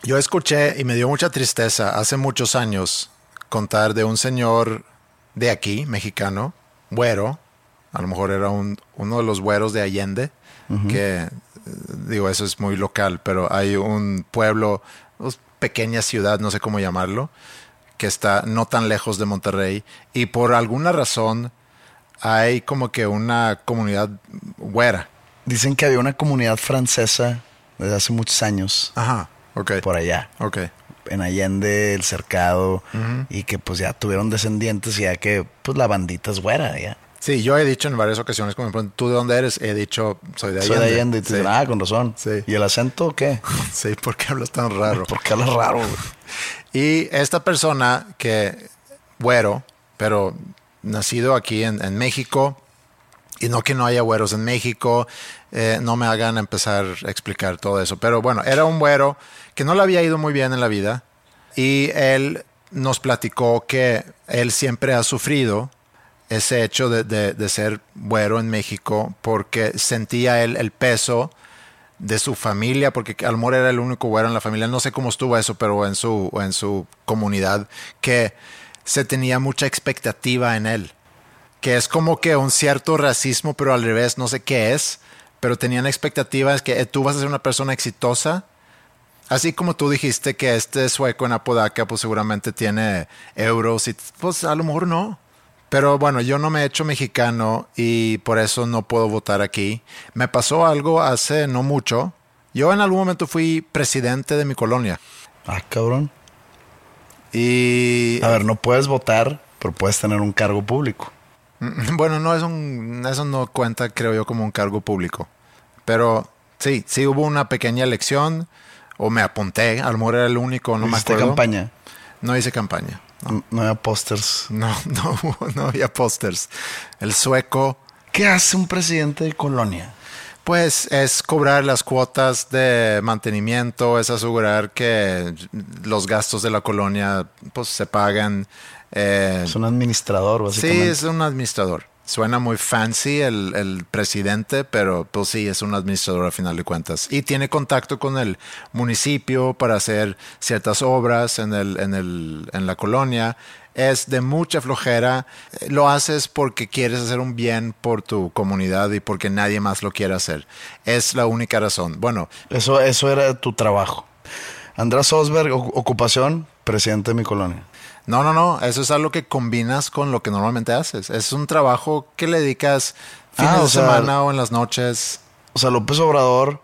Yo escuché y me dio mucha tristeza hace muchos años contar de un señor de aquí, mexicano, güero, a lo mejor era un- uno de los güeros de Allende, que eh, digo, eso es muy local, pero hay un pueblo, una pequeña ciudad, no sé cómo llamarlo, que está no tan lejos de Monterrey y por alguna razón hay como que una comunidad güera. Dicen que había una comunidad francesa desde hace muchos años Ajá, ok. por allá, Ok. en Allende, el cercado, y que pues ya tuvieron descendientes y ya que pues la bandita es güera ya. Sí, yo he dicho en varias ocasiones, como me preguntan, ¿tú de dónde eres? He dicho, soy de Soy Allende. de Allende y te sí. dicen, ah, con razón. Sí. ¿Y el acento qué? <laughs> Sí, ¿por qué hablas tan raro? <laughs> ¿Por qué hablas raro? <laughs> Y esta persona que, güero, pero nacido aquí en, en México, y no que no haya güeros en México, eh, no me hagan empezar a explicar todo eso. Pero bueno, era un güero que no le había ido muy bien en la vida, y él nos platicó que él siempre ha sufrido ese hecho de, de- de ser güero en México porque sentía él el peso de su familia, porque a lo mejor era el único güero en la familia, no sé cómo estuvo eso, pero en su, en su comunidad, que se tenía mucha expectativa en él, que es como que un cierto racismo, pero al revés, no sé qué es, pero tenían expectativas que eh, tú vas a ser una persona exitosa, así como tú dijiste que este sueco en Apodaca, pues seguramente tiene euros y pues a lo mejor no. Pero bueno, yo no me he hecho mexicano y por eso no puedo votar aquí. Me pasó algo hace no mucho. Yo en algún momento fui presidente de mi colonia. Ah, cabrón. Y A ver, no puedes votar, pero puedes tener un cargo público. bueno, no es un, eso no cuenta, creo yo, como un cargo público. Pero sí, sí hubo una pequeña elección o me apunté. A lo mejor era el único, no me ¿Hiciste acuerdo. campaña? No hice campaña. No, no había pósters. No, <laughs> no, no había pósters. El sueco. ¿Qué hace un presidente de colonia? Pues es cobrar las cuotas de mantenimiento, es asegurar que los gastos de la colonia pues se pagan. eh, Es un administrador, sí, básicamente. es un administrador. Suena muy fancy el, el presidente, pero pues sí, es un administrador a final de cuentas. Y tiene contacto con el municipio para hacer ciertas obras en, el, en, el, en la colonia. Es de mucha flojera. Lo haces porque quieres hacer un bien por tu comunidad y porque nadie más lo quiere hacer. Es la única razón. Bueno, Eso, eso era tu trabajo. András Osberg, ocupación, presidente de mi colonia. No, no, no. Eso es algo que combinas con lo que normalmente haces. Es un trabajo que le dedicas fines Ah, o de sea- semana o en las noches. O sea, López Obrador,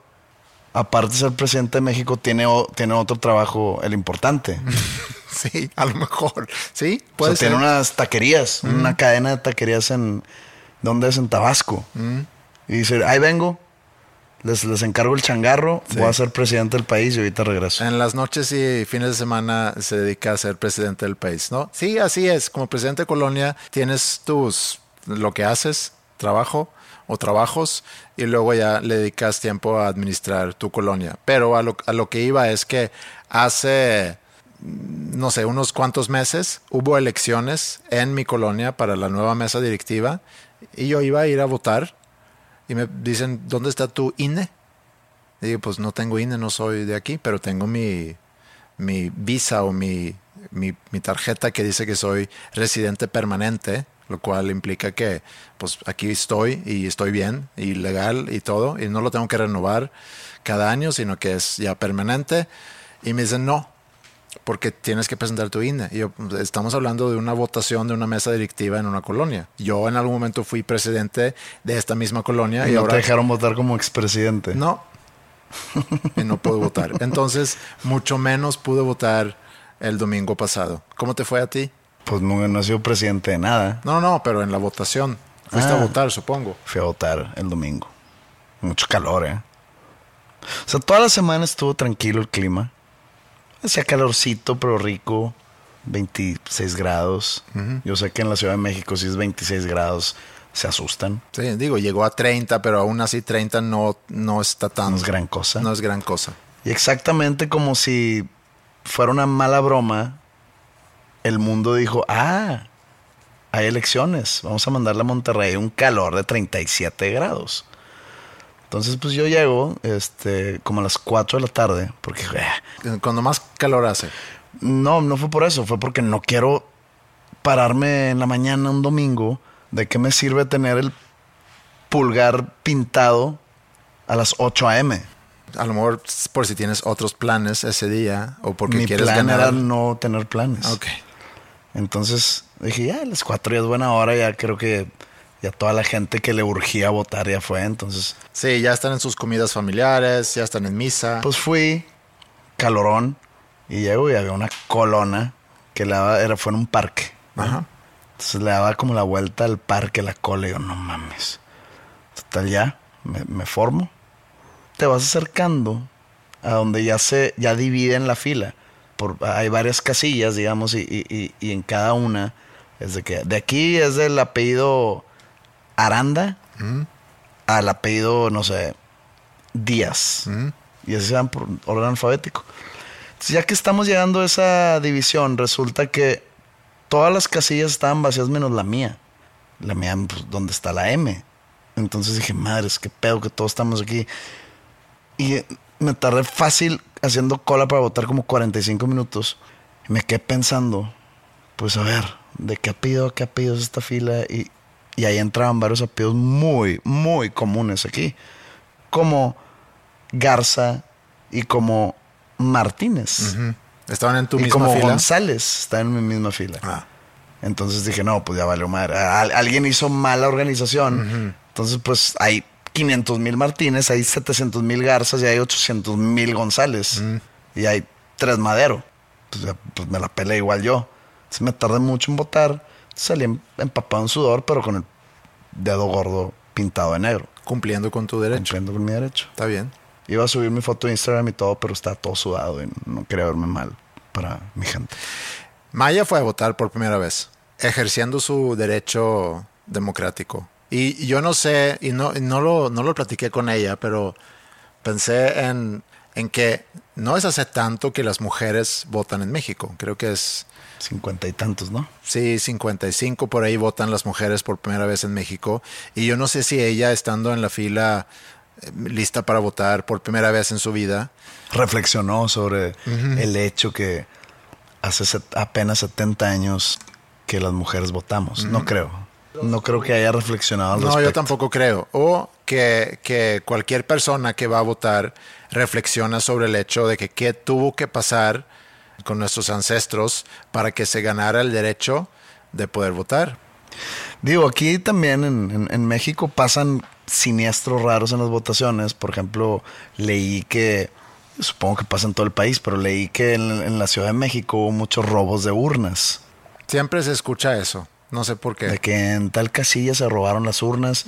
aparte de ser presidente de México, tiene, o- tiene otro trabajo, el importante. <laughs> Sí, a lo mejor. Sí, O puede sea, ser. tiene unas taquerías, una cadena de taquerías en... ¿Dónde es? En Tabasco. Y dice, ahí vengo, les, les encargo el changarro, voy a ser presidente del país y ahorita regreso. En las noches y fines de semana se dedica a ser presidente del país, ¿no? Sí, así es. Como presidente de colonia tienes tus lo que haces, trabajo o trabajos y luego ya le dedicas tiempo a administrar tu colonia. Pero a lo, a lo que iba es que hace no sé, unos cuantos meses hubo elecciones en mi colonia para la nueva mesa directiva y yo iba a ir a votar y me dicen, ¿dónde está tu INE? Y digo, pues no tengo INE, no soy de aquí, pero tengo mi, mi visa o mi, mi, mi tarjeta que dice que soy residente permanente, lo cual implica que pues aquí estoy y estoy bien y legal y todo, y no lo tengo que renovar cada año, sino que es ya permanente. Y me dicen, no, porque tienes que presentar tu INE. Y yo, estamos hablando de una votación de una mesa directiva en una colonia. Yo en algún momento fui presidente de esta misma colonia. Y, Y, no ahora te dejaron votar como expresidente. no. y no puedo votar. <laughs> Entonces, mucho menos pude votar el domingo pasado. ¿Cómo te fue a ti? Pues no, no he sido presidente de nada. No, no, pero en la votación. Fuiste Ah. a votar, supongo. Fui a votar el domingo. Mucho calor, ¿eh? O sea, toda la semana estuvo tranquilo el clima. Hacía calorcito, pero rico. 26 grados. Yo sé que en la Ciudad de México, si es 26 grados, se asustan. Sí, digo, llegó a 30, pero aún así 30 no, no está tan... No es gran cosa. No es gran cosa. Y exactamente como si fuera una mala broma, el mundo dijo, ah, hay elecciones, vamos a mandarle a Monterrey un calor de 37 grados. Entonces, pues yo llego este, como a las 4 de la tarde, porque eh, Cuando más calor hace. no, no fue por eso, fue porque no quiero pararme en la mañana un domingo. ¿De qué me sirve tener el pulgar pintado a las 8 a.m.? A lo mejor por si tienes otros planes ese día o porque Mi quieres plan ganar. era no tener planes. Ok. Entonces dije, ya, a las cuatro ya es buena hora, ya creo que ya toda la gente que le urgía votar ya fue. Entonces, Sí, ya están en sus comidas familiares, ya están en misa. pues fui, calorón, y llego y había una colona que le daba, era, fue en un parque. Ajá. Entonces le daba como la vuelta al parque, la cola, y yo, no mames. Total, ya, me, me formo. Te vas acercando a donde ya se, ya dividen la fila. Por, hay varias casillas, digamos, y, y- y- y en cada una es de que, de aquí es del apellido Aranda al apellido, no sé, Díaz. Y así se van por orden alfabético. Entonces, ya que estamos llegando a esa división, resulta que todas las casillas estaban vacías menos la mía. La mía, pues, donde está la M. Entonces dije, madres, qué pedo que todos estamos aquí. Y me tardé fácil haciendo cola para votar como 45 minutos. Y me quedé pensando, pues a ver, ¿de qué apellido a qué apellido es esta fila? Y, y ahí entraban varios apellidos muy, muy comunes aquí. Como Garza y como Martínez. Estaban en tu y misma como fila. González está en mi misma fila. Ah. Entonces dije, no, pues ya valió madre. Al- alguien hizo mala organización. Entonces, pues hay 500 mil Martínez, hay 700 mil Garzas y hay 800 mil González. Y hay tres Madero. Pues, pues, me la pelé igual yo. Entonces me tardé mucho en votar. Salí em- empapado en sudor, pero con el dedo gordo pintado de negro. Cumpliendo con tu derecho. Cumpliendo con mi derecho. Está bien. Iba a subir mi foto de Instagram y todo, pero estaba todo sudado y no quería verme mal para mi gente. Maya fue a votar por primera vez, ejerciendo su derecho democrático. Y yo no sé, y no, y no, lo, no lo platiqué con ella, pero pensé en, en que no es hace tanto que las mujeres votan en México. Creo que es, Cincuenta y tantos, ¿no? sí, 55 por ahí votan las mujeres por primera vez en México. Y yo no sé si ella, estando en la fila eh, lista para votar por primera vez en su vida, reflexionó sobre el hecho que hace apenas 70 años que las mujeres votamos. No creo. No creo que haya reflexionado al No, yo tampoco creo. O que, que cualquier persona que va a votar reflexiona sobre el hecho de que qué tuvo que pasar con nuestros ancestros para que se ganara el derecho de poder votar. Digo, aquí también en, en- en México pasan siniestros raros en las votaciones. Por ejemplo, leí que, supongo que pasa en todo el país, pero leí que en, en la Ciudad de México hubo muchos robos de urnas. Siempre se escucha eso. No sé por qué. De que en tal casilla se robaron las urnas.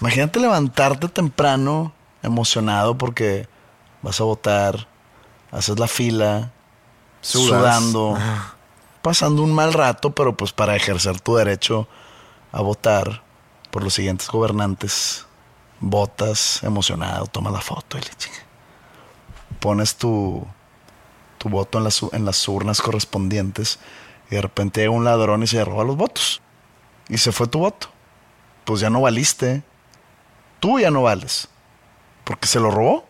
Imagínate levantarte temprano, emocionado porque vas a votar, haces la fila, Sudas. sudando, pasando un mal rato, pero pues para ejercer tu derecho a votar por los siguientes gobernantes, votas emocionado, tomas la foto y le chinga. Pones tu, tu voto en las, en las urnas correspondientes y de repente llega un ladrón y se roba los votos. Y se fue tu voto. Pues ya no valiste. Tú ya no vales. Porque se lo robó.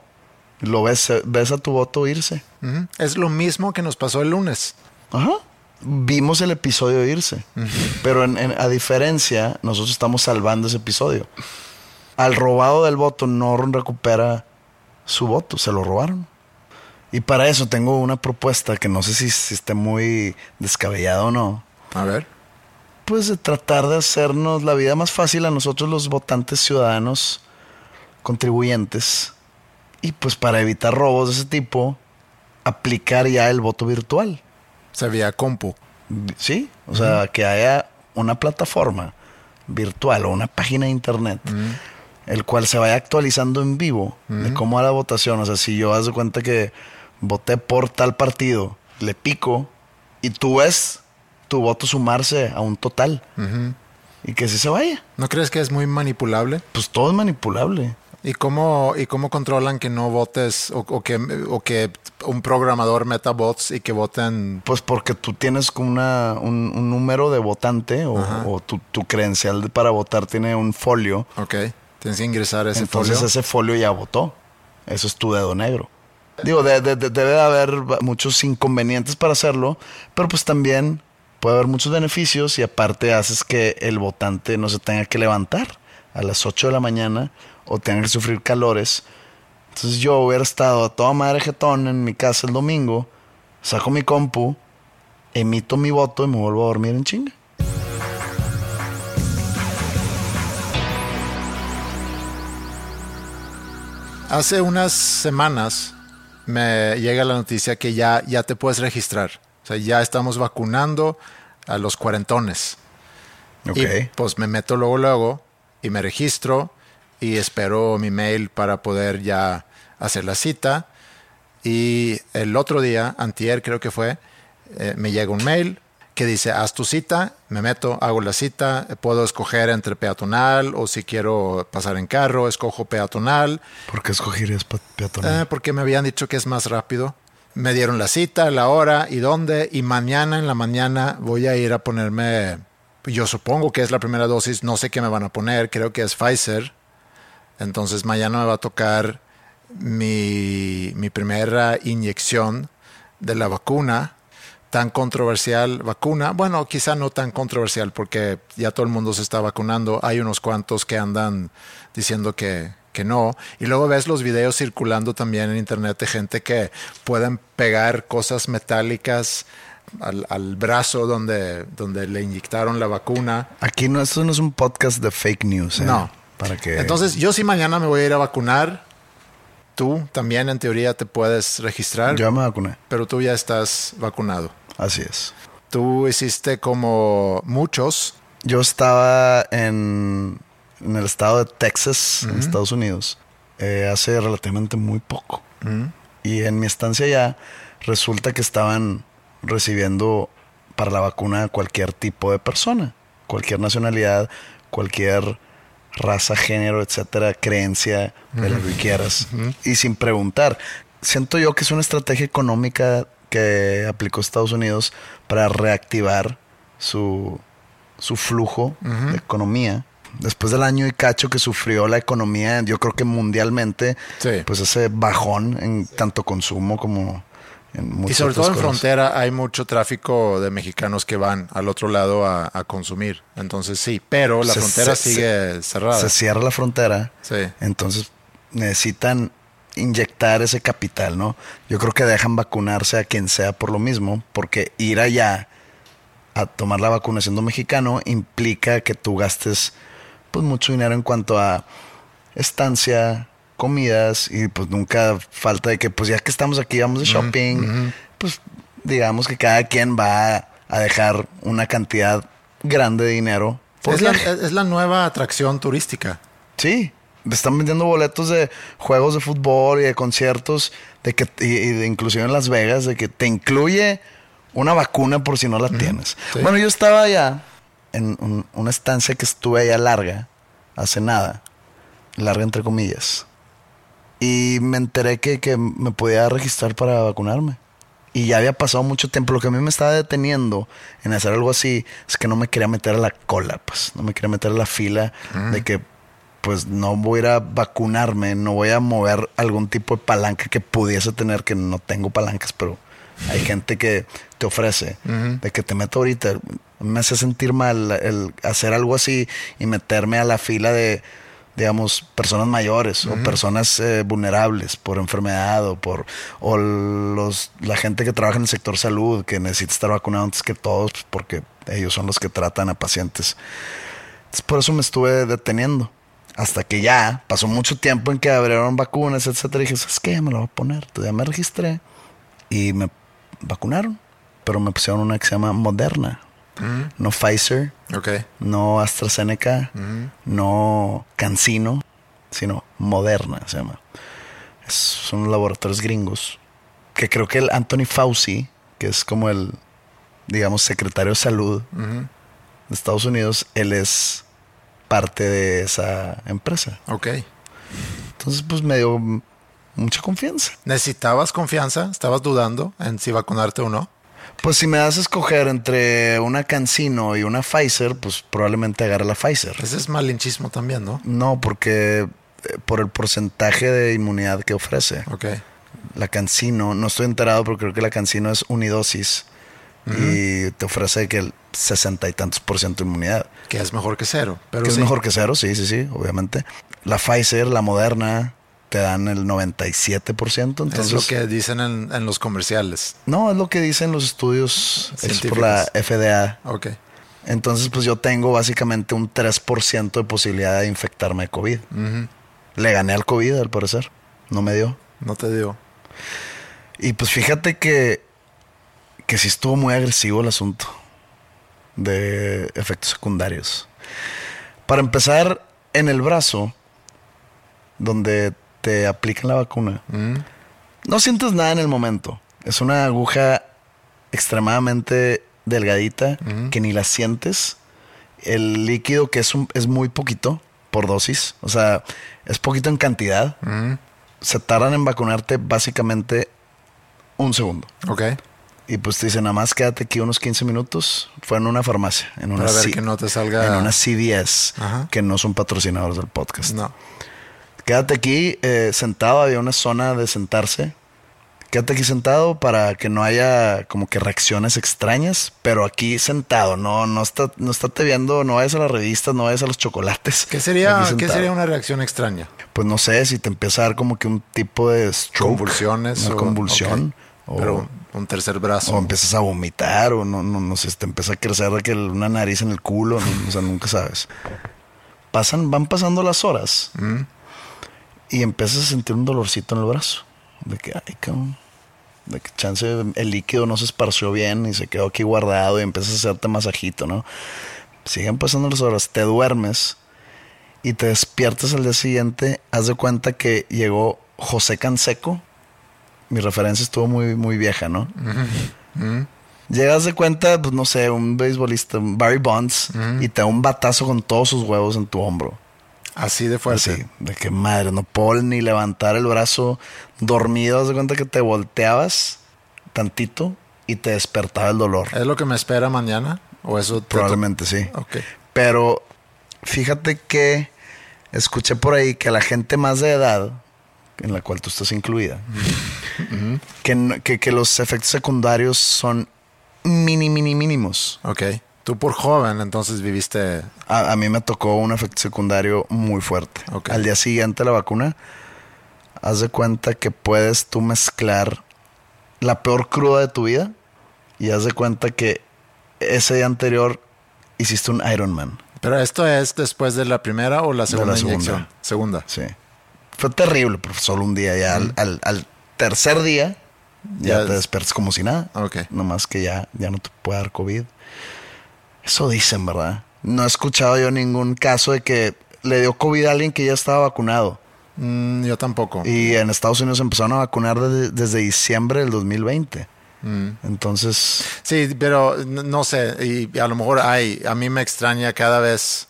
Lo ves, ves a tu voto irse. Es lo mismo que nos pasó el lunes. Ajá. Vimos el episodio irse. Pero en- en- a diferencia, nosotros estamos salvando ese episodio. Al robado del voto no recupera su voto, se lo robaron. Y para eso tengo una propuesta que no sé si, si esté muy descabellada o no. A ver. Pues de tratar de hacernos la vida más fácil a nosotros los votantes ciudadanos contribuyentes. Y pues para evitar robos de ese tipo, aplicar ya el voto virtual. Se vía compu. Sí, o sea, que haya una plataforma virtual o una página de internet, el cual se vaya actualizando en vivo de cómo va la votación. O sea, si yo haz de cuenta que voté por tal partido, le pico y tú ves tu voto sumarse a un total y que si se vaya. ¿No crees que es muy manipulable? Pues todo es manipulable. ¿Y cómo, y cómo controlan que no votes o, o que, o que un programador meta bots y que voten? Pues porque tú tienes como una, un, un número de votante o, o tu, tu credencial para votar tiene un folio. Ok, tienes que ingresar ese Entonces folio. ese folio ya votó. Eso es tu dedo negro. Digo, de- de- de- debe de haber muchos inconvenientes para hacerlo, pero pues también puede haber muchos beneficios y aparte haces que el votante no se tenga que levantar a las 8 de la mañana o tenga que sufrir calores. Entonces yo hubiera estado a toda madre jetón en mi casa el domingo, saco mi compu, emito mi voto y me vuelvo a dormir en chinga. Hace unas semanas me llega la noticia que ya, ya te puedes registrar. O sea, ya estamos vacunando a los cuarentones. Ok. Y pues me meto luego, luego y me registro y espero mi mail para poder ya hacer la cita. Y el otro día, antier creo que fue, eh, me llega un mail que dice, haz tu cita, me meto, hago la cita, puedo escoger entre peatonal o si quiero pasar en carro, escojo peatonal. ¿Por qué escogerías pe- peatonal? Eh, porque me habían dicho que es más rápido. Me dieron la cita, la hora y dónde. Y mañana en la mañana voy a ir a ponerme. Yo supongo que es la primera dosis. No sé qué me van a poner. Creo que es Pfizer. Entonces mañana me va a tocar mi, mi primera inyección de la vacuna. Tan controversial vacuna. Bueno, quizá no tan controversial porque ya todo el mundo se está vacunando. Hay unos cuantos que andan diciendo que, que no. Y luego ves los videos circulando también en internet de gente que pueden pegar cosas metálicas al, al brazo donde, donde le inyectaron la vacuna. Aquí no, esto no es un podcast de fake news. ¿eh? No. Para que. Entonces, yo sí mañana me voy a ir a vacunar. Tú también en teoría te puedes registrar, Yo me vacuné. pero tú ya estás vacunado. Así es. Tú hiciste como muchos. Yo estaba en, en el estado de Texas, en Estados Unidos, eh, hace relativamente muy poco. Y en mi estancia allá, resulta que estaban recibiendo para la vacuna cualquier tipo de persona, cualquier nacionalidad, cualquier raza, género, etcétera, creencia, de lo que quieras. Y sin preguntar. Siento yo que es una estrategia económica que aplicó Estados Unidos para reactivar su, su flujo de economía. Después del año y cacho que sufrió la economía, yo creo que mundialmente, Sí. pues ese bajón en tanto consumo como en Y sobre todo en cosas. frontera hay mucho tráfico de mexicanos que van al otro lado a, a consumir. Entonces sí, pero la Se- frontera se- sigue cerrada. Se cierra la frontera, Sí. entonces necesitan inyectar ese capital, ¿no? Yo creo que dejan vacunarse a quien sea por lo mismo, porque ir allá a tomar la vacuna siendo mexicano implica que tú gastes pues mucho dinero en cuanto a estancia, comidas y pues nunca falta de que pues ya que estamos aquí vamos de shopping, pues digamos que cada quien va a dejar una cantidad grande de dinero. Es la, es la nueva atracción turística. Sí, están vendiendo boletos de juegos de fútbol y de conciertos, de que y, y de inclusive en Las Vegas, de que te incluye una vacuna por si no la tienes. sí. Bueno, yo estaba allá en un- una estancia que estuve allá larga, hace nada, larga entre comillas, y me enteré que, que me podía registrar para vacunarme. Y ya había pasado mucho tiempo. Lo que a mí me estaba deteniendo en hacer algo así es que no me quería meter a la cola, pues. No me quería meter a la fila de que, pues, no voy a ir a vacunarme, no voy a mover algún tipo de palanca que pudiese tener, que no tengo palancas, pero hay gente que te ofrece de que te meto ahorita. Me hace sentir mal el hacer algo así y meterme a la fila de digamos, personas mayores o personas eh, vulnerables por enfermedad o por o los la gente que trabaja en el sector salud que necesita estar vacunado antes que todos pues, porque ellos son los que tratan a pacientes. Entonces, por eso me estuve deteniendo. Hasta que ya pasó mucho tiempo en que abrieron vacunas, etcétera. Y dije, ¿sabes qué? Me lo voy a poner. Entonces ya me registré y me vacunaron. Pero me pusieron una que se llama Moderna. No Pfizer, Ok. no AstraZeneca, no Cancino, sino Moderna se llama. Es- son laboratorios gringos. Que creo que el Anthony Fauci, que es como el, digamos, secretario de salud de Estados Unidos, él es parte de esa empresa. Ok. Entonces, pues me dio mucha confianza. ¿Necesitabas confianza? ¿Estabas dudando en si vacunarte o no? Pues si me das a escoger entre una Cancino y una Pfizer, pues probablemente agarre la Pfizer. Ese es malinchismo también, ¿no? No, porque eh, por el porcentaje de inmunidad que ofrece. Ok. La Cancino, no estoy enterado, pero creo que la Cancino es unidosis y te ofrece que el sesenta y tantos por ciento de inmunidad. Que es mejor que cero. Pero que es mejor que cero, sí, sí, sí, obviamente. La Pfizer, la Moderna, te dan el 97%. Entonces, es lo que dicen en, en los comerciales. No, es lo que dicen los estudios hechos por la FDA. Ok. Entonces, pues yo tengo básicamente un 3% de posibilidad de infectarme de COVID. Le gané al COVID, al parecer. No me dio. No te digo. Y pues fíjate que, que sí estuvo muy agresivo el asunto de efectos secundarios. Para empezar, en el brazo, donde te aplican la vacuna, no sientes nada en el momento. Es una aguja extremadamente delgadita que ni la sientes. El líquido que es, un- es muy poquito por dosis, o sea, es poquito en cantidad. Se tardan en vacunarte básicamente un segundo. Ok. Y pues te dicen, nada más quédate aquí unos 15 minutos. Fue en una farmacia, en una, Para ver C- que no te salga- En una CVS, Ajá. que no son patrocinadores del podcast. No. Quédate aquí eh, sentado, había una zona de sentarse. Quédate aquí sentado para que no haya como que reacciones extrañas, pero aquí sentado, no, no está, no estate viendo, no vayas a las revistas, no vayas a los chocolates. ¿Qué sería, ¿qué sería una reacción extraña? Pues no sé, si te empieza a dar como que un tipo de stroke, Convulsiones. una o- convulsión, o, Pero un tercer brazo. o empiezas a vomitar, o no, no, no sé, te empieza a crecer una nariz en el culo, no, o sea, nunca sabes. Pasan, van pasando las horas y empiezas a sentir un dolorcito en el brazo. De que, ay, cabrón. De que chance el líquido no se esparció bien y se quedó aquí guardado y empiezas a hacerte masajito, ¿no? Siguen pasando las horas, te duermes y te despiertas al día siguiente. Haz de cuenta que llegó José Canseco. Mi referencia estuvo muy, muy vieja, ¿no? Llegas de cuenta, pues no sé, un beisbolista, Barry Bonds, y te da un batazo con todos sus huevos en tu hombro. Así de fuerte. Así, de que madre, no puedo ni levantar el brazo dormido. Haz de cuenta que te volteabas tantito y te despertaba el dolor. ¿Es lo que me espera mañana? ¿O eso te Probablemente sí. Ok. Pero fíjate que escuché por ahí que la gente más de edad, en la cual tú estás incluida, <laughs> que, no- que, que los efectos secundarios son mini, mini, mínimos. Ok. Tú por joven, entonces viviste... A, a mí me tocó un efecto secundario muy fuerte. Al día siguiente la vacuna, haz de cuenta que puedes tú mezclar la peor cruda de tu vida y haz de cuenta que ese día anterior hiciste un Ironman. Pero esto es después de la primera o la segunda, segunda. inyección. Segunda. Sí. Fue terrible, pero solo un día. Ya al, al- al tercer día, ya, Ya te es- despiertas como si nada. Ok. Nomás que ya, ya no te puede dar COVID. Eso dicen, ¿verdad? No he escuchado yo ningún caso de que le dio COVID a alguien que ya estaba vacunado. Mm, yo tampoco. Y en Estados Unidos empezaron a vacunar desde, desde diciembre del 2020. Mm. Entonces, Sí, pero no sé, y a lo mejor hay, a mí me extraña cada vez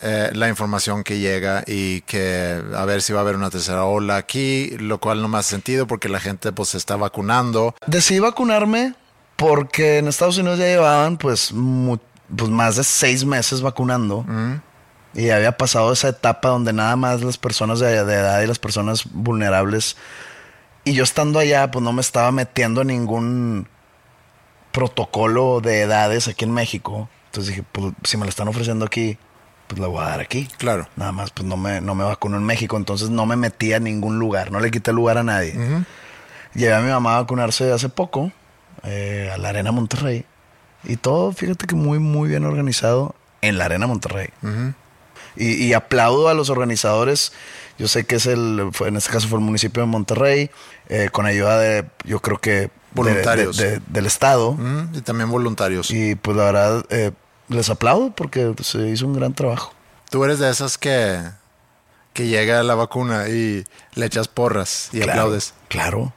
eh, la información que llega y que a ver si va a haber una tercera ola aquí, lo cual no me hace sentido porque la gente pues se está vacunando. decidí vacunarme porque en Estados Unidos ya llevaban pues, pues más de seis meses vacunando. Y había pasado esa etapa donde nada más las personas de, de edad y las personas vulnerables. Y yo estando allá, pues no me estaba metiendo en ningún protocolo de edades aquí en México. Entonces dije, pues si me lo están ofreciendo aquí, pues la voy a dar aquí. Claro. Nada más, pues no me, no me vacuno en México, entonces no me metí a ningún lugar, no le quité lugar a nadie. Llevé a mi mamá a vacunarse hace poco, eh, a la Arena Monterrey. Y todo, fíjate que muy, muy bien organizado en la Arena Monterrey. y, y aplaudo a los organizadores. Yo sé que es el, fue- en este caso fue el municipio de Monterrey, eh, con ayuda de, yo creo que Voluntarios. de- de- del Estado. Y también voluntarios. Y pues la verdad, eh, les aplaudo porque se hizo un gran trabajo. Tú eres de esas que, que llega la vacuna y le echas porras y Claro, aplaudes. Claro.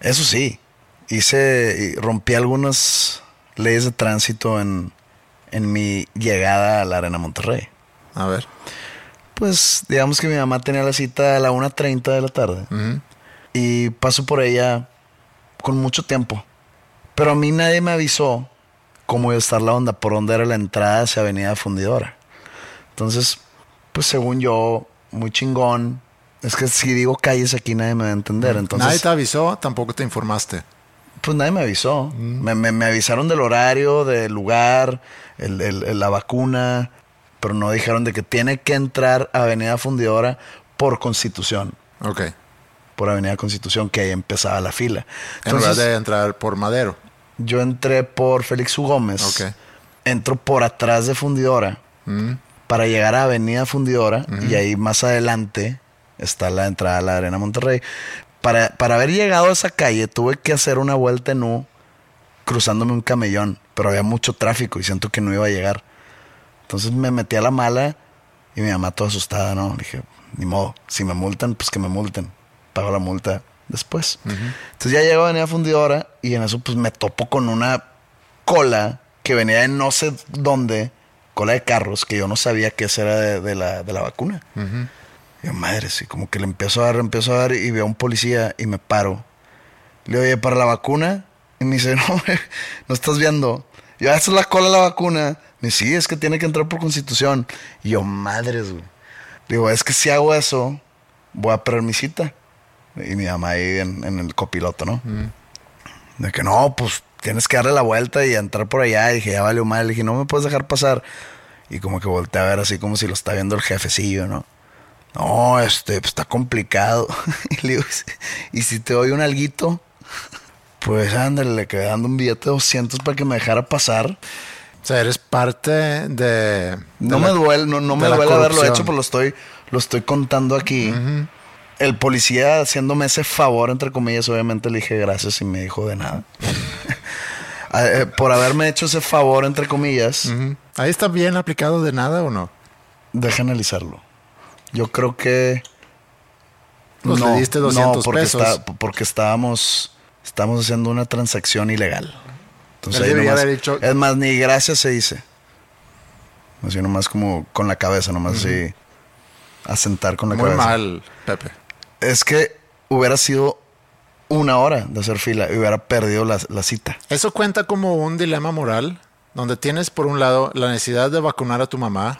Eso sí, hice, rompí algunas leyes de tránsito en, en mi llegada a la Arena Monterrey. A ver. Pues digamos que mi mamá tenía la cita a la 1.30 de la tarde Ujú. y paso por ella con mucho tiempo. Pero a mí nadie me avisó cómo iba a estar la onda, por dónde era la entrada hacia Avenida Fundidora. Entonces, pues según yo, muy chingón. Es que si digo calles aquí nadie me va a entender. Entonces, Nadie te avisó, tampoco te informaste. Pues nadie me avisó. Me, me- me avisaron del horario, del lugar, el- el- la vacuna, pero no dijeron de que tiene que entrar a Avenida Fundidora por Constitución. Ok. Por Avenida Constitución, que ahí empezaba la fila. En lugar Entonces, de entrar por Madero. yo entré por Félix U. Gómez. Ok. Entro por atrás de Fundidora Mm. para llegar a Avenida Fundidora y ahí más adelante está la entrada a la Arena Monterrey. Para, para haber llegado a esa calle tuve que hacer una vuelta en U cruzándome un camellón, pero había mucho tráfico y siento que no iba a llegar. Entonces me metí a la mala y mi mamá toda asustada, ¿no? Le dije, ni modo, si me multan, pues que me multen. Pago la multa después. Entonces ya llego a Avenida Fundidora y en eso pues me topo con una cola que venía de no sé dónde, cola de carros, que yo no sabía que esa era de, de la, de la vacuna. Y yo, madre, sí, como que le empiezo a dar, empiezo a dar y veo a un policía y me paro. Le digo, oye, ¿para la vacuna? Y me dice, <laughs> no, no estás viendo. Y yo, "Ah, esa es la cola de la vacuna. Me dice, sí, es que tiene que entrar por constitución. Y yo, madres, güey. Digo, es que si hago eso, voy a perder mi cita. Y mi mamá ahí en, en el copiloto, ¿no? De que no, pues tienes que darle la vuelta y entrar por allá. Y dije, ya valió mal. Le dije, no me puedes dejar pasar. Y como que volteé a ver así como si lo está viendo el jefecillo, ¿no? No, este, pues está complicado. <laughs> y le digo, ¿y si te doy un alguito? Pues ándale, le quedé dando un billete de 200 para que me dejara pasar. O sea, eres parte de... No me duele, no, me duele haberlo hecho, pero lo estoy, lo estoy contando aquí. El policía haciéndome ese favor, entre comillas, obviamente le dije gracias y me dijo de nada. <laughs> Eh, Por haberme hecho ese favor, entre comillas. ¿Ahí está bien aplicado de nada o no? deja analizarlo. Yo creo que. Pues le diste 200 porque pesos. está- porque estábamos, estábamos haciendo una transacción ilegal. Entonces ahí nomás- haber dicho- Es más, ni gracias se dice. Así nomás como con la cabeza, nomás así. Asentar con la Muy cabeza. mal, Pepe. Es que hubiera sido una hora de hacer fila y hubiera perdido la, la cita. Eso cuenta como un dilema moral, donde tienes por un lado la necesidad de vacunar a tu mamá,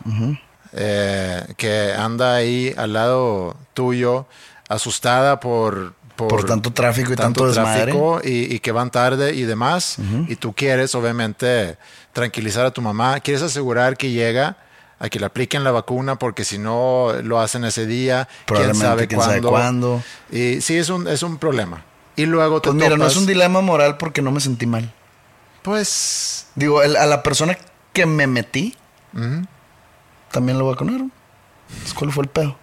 eh, que anda ahí al lado tuyo, asustada por... Por tanto tráfico y tanto desmadre. tráfico y, y que van tarde y demás. Y tú quieres, obviamente, tranquilizar a tu mamá. Quieres asegurar que llega a que le apliquen la vacuna, porque si no lo hacen ese día, quién sabe quién sabe cuándo. cuándo. Y sí, es un, es un problema. Y luego te Pues mira, no topas- es un dilema moral porque no me sentí mal. Pues Digo, el- a la persona que me metí, también lo vacunaron. ¿Cuál fue el pedo?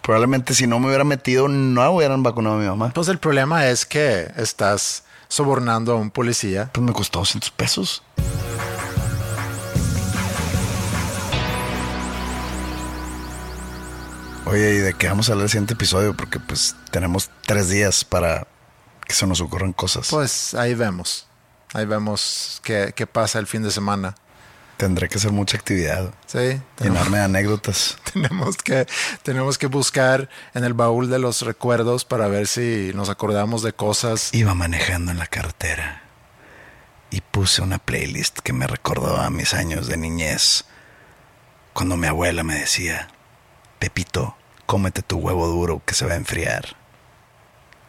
Probablemente si no me hubiera metido, no hubieran vacunado a mi mamá. Pues el problema es que estás sobornando a un policía. Pues me costó 200 pesos. Oye, ¿y de qué vamos a hablar el siguiente episodio? Porque pues tenemos tres días para que se nos ocurran cosas. Pues ahí vemos. Ahí vemos qué, qué pasa el fin de semana. Tendré que hacer mucha actividad. Sí, Llenarme de anécdotas. <laughs> tenemos que, tenemos que buscar en el baúl de los recuerdos para ver si nos acordamos de cosas. Iba manejando en la carretera y puse una playlist que me recordó a mis años de niñez. Cuando mi abuela me decía, Pepito, cómete tu huevo duro que se va a enfriar.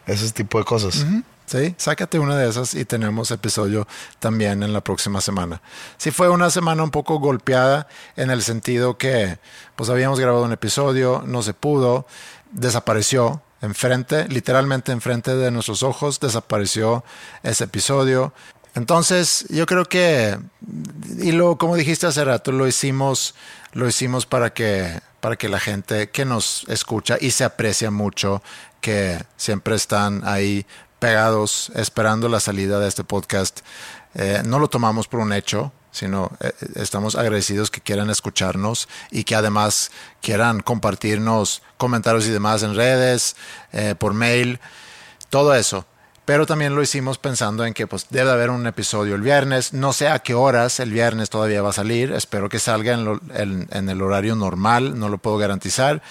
Ese tipo de cosas. ¿Sí? Sácate una de esas y tenemos episodio también en la próxima semana. Sí fue una semana un poco golpeada en el sentido que pues habíamos grabado un episodio, no se pudo, desapareció enfrente, literalmente enfrente de nuestros ojos, desapareció ese episodio. Entonces, yo creo que, y lo, como dijiste hace rato, lo hicimos, lo hicimos para que, para que la gente que nos escucha y se aprecia mucho, que siempre están ahí pegados esperando la salida de este podcast. Eh, no lo tomamos por un hecho, sino eh, estamos agradecidos que quieran escucharnos y que además quieran compartirnos comentarios y demás en redes, eh, por mail, todo eso. Pero también lo hicimos pensando en que pues, debe haber un episodio el viernes. No sé a qué horas el viernes todavía va a salir. Espero que salga en, en el horario normal, no lo puedo garantizar.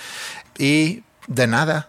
Y de nada,